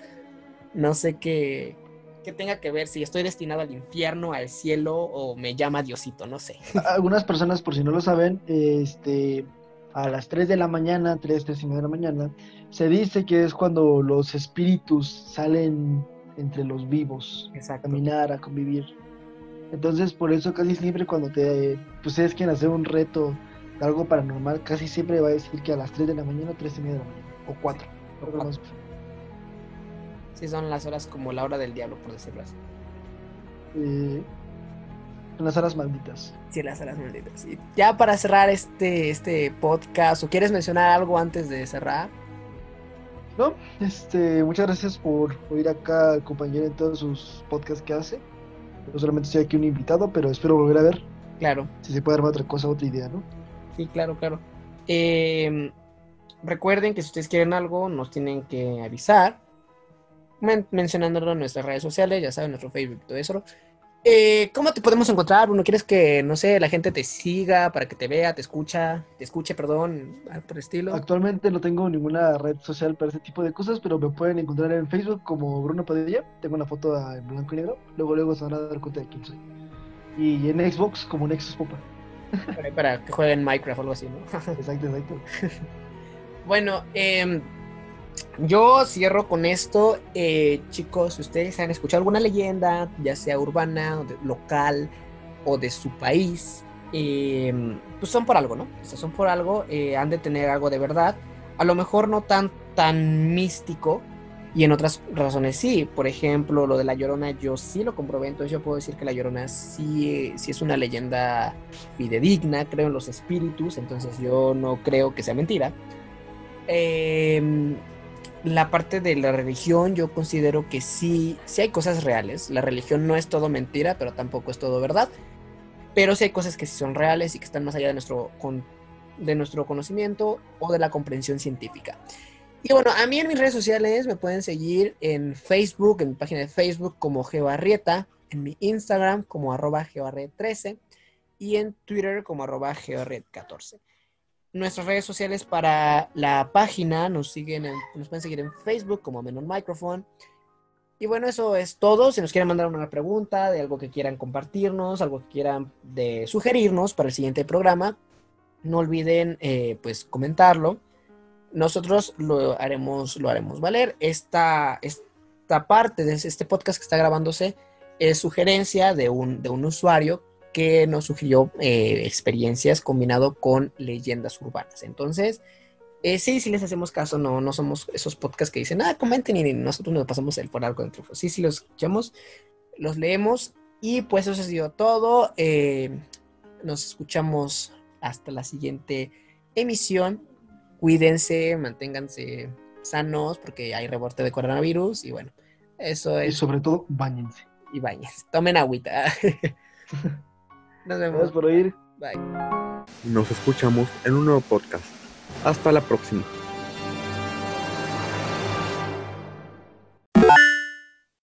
Speaker 1: [laughs] no sé qué, qué tenga que ver si estoy destinado al infierno, al cielo o me llama Diosito, no sé. [laughs]
Speaker 2: Algunas personas, por si no lo saben, este, a las 3 de la mañana, 3, 3 y media de la mañana, se dice que es cuando los espíritus salen entre los vivos a
Speaker 1: Exacto.
Speaker 2: caminar, a convivir. Entonces, por eso casi siempre cuando te, pues es que hacer un reto de algo paranormal, casi siempre va a decir que a las 3 de la mañana, 3 y media de la mañana, o 4.
Speaker 1: Sí, son las horas como la hora del diablo, por decirlo así.
Speaker 2: Eh, en las horas malditas.
Speaker 1: Sí, las horas malditas. Y ya para cerrar este, este podcast, ¿o quieres mencionar algo antes de cerrar?
Speaker 2: No, este, muchas gracias por oír acá al compañero en todos sus podcasts que hace. Yo solamente estoy aquí un invitado, pero espero volver a ver
Speaker 1: Claro.
Speaker 2: si se puede armar otra cosa, otra idea, ¿no?
Speaker 1: Sí, claro, claro. Eh, recuerden que si ustedes quieren algo, nos tienen que avisar, men- mencionándolo en nuestras redes sociales, ya saben, nuestro Facebook, todo eso. Eh, ¿Cómo te podemos encontrar, Bruno? ¿Quieres que, no sé, la gente te siga para que te vea, te escucha, te escuche, perdón, por el estilo?
Speaker 2: Actualmente no tengo ninguna red social para ese tipo de cosas, pero me pueden encontrar en Facebook como Bruno Padilla. Tengo una foto en blanco y negro. Luego, luego se van a dar cuenta de quién soy. Y en Xbox como Nexus Popa.
Speaker 1: Por ahí Para que jueguen Minecraft o algo así, ¿no?
Speaker 2: Exacto, exacto. [laughs]
Speaker 1: Bueno, em, yo cierro con esto. Eh, chicos, si ustedes han escuchado alguna leyenda, ya sea urbana, local o de su país, em, pues son por algo, ¿no? O sea, son por algo, eh, han de tener algo de verdad. A lo mejor no tan, tan místico. Y en otras razones sí. Por ejemplo, lo de la Llorona yo sí lo comprobé. Entonces yo puedo decir que la Llorona sí, sí es una leyenda fidedigna. Creo en los espíritus. Entonces yo no creo que sea mentira. Em, la parte de la religión, yo considero que sí, sí hay cosas reales. La religión no es todo mentira, pero tampoco es todo verdad. Pero sí hay cosas que sí son reales y que están más allá de nuestro, con- de nuestro conocimiento o de la comprensión científica. Y bueno, a mí en mis redes sociales me pueden seguir en Facebook, en mi página de Facebook como Geobarrieta, en mi Instagram como arroba geobarret13 y en Twitter como arroba geobarret14 nuestras redes sociales para la página nos siguen en- nos pueden seguir en Facebook como Menon Microphone. Y bueno, eso es todo. Si nos quieren mandar una pregunta de algo que quieran compartirnos, algo que quieran de sugerirnos para el siguiente programa, no olviden eh, pues comentarlo. nosotros lo haremos, lo haremos valer. Esta, esta parte de este podcast que está grabándose es sugerencia de un, de un usuario que nos sugirió eh, experiencias combinado con leyendas urbanas. Entonces, eh, sí, sí les hacemos caso, no, no somos esos podcasts que dicen, ah, comenten y nosotros nos pasamos el por algo dentro. Sí, sí los escuchamos, los leemos y pues eso ha sido todo. Eh, nos escuchamos hasta la siguiente emisión. Cuídense, manténganse sanos porque hay reporte de coronavirus y bueno, eso es.
Speaker 2: Y sobre todo, bañense.
Speaker 1: Y bañense. Tomen agüita. [laughs] Nos vemos.
Speaker 2: Gracias por oír.
Speaker 1: Bye.
Speaker 5: Nos escuchamos en un nuevo podcast. Hasta la próxima.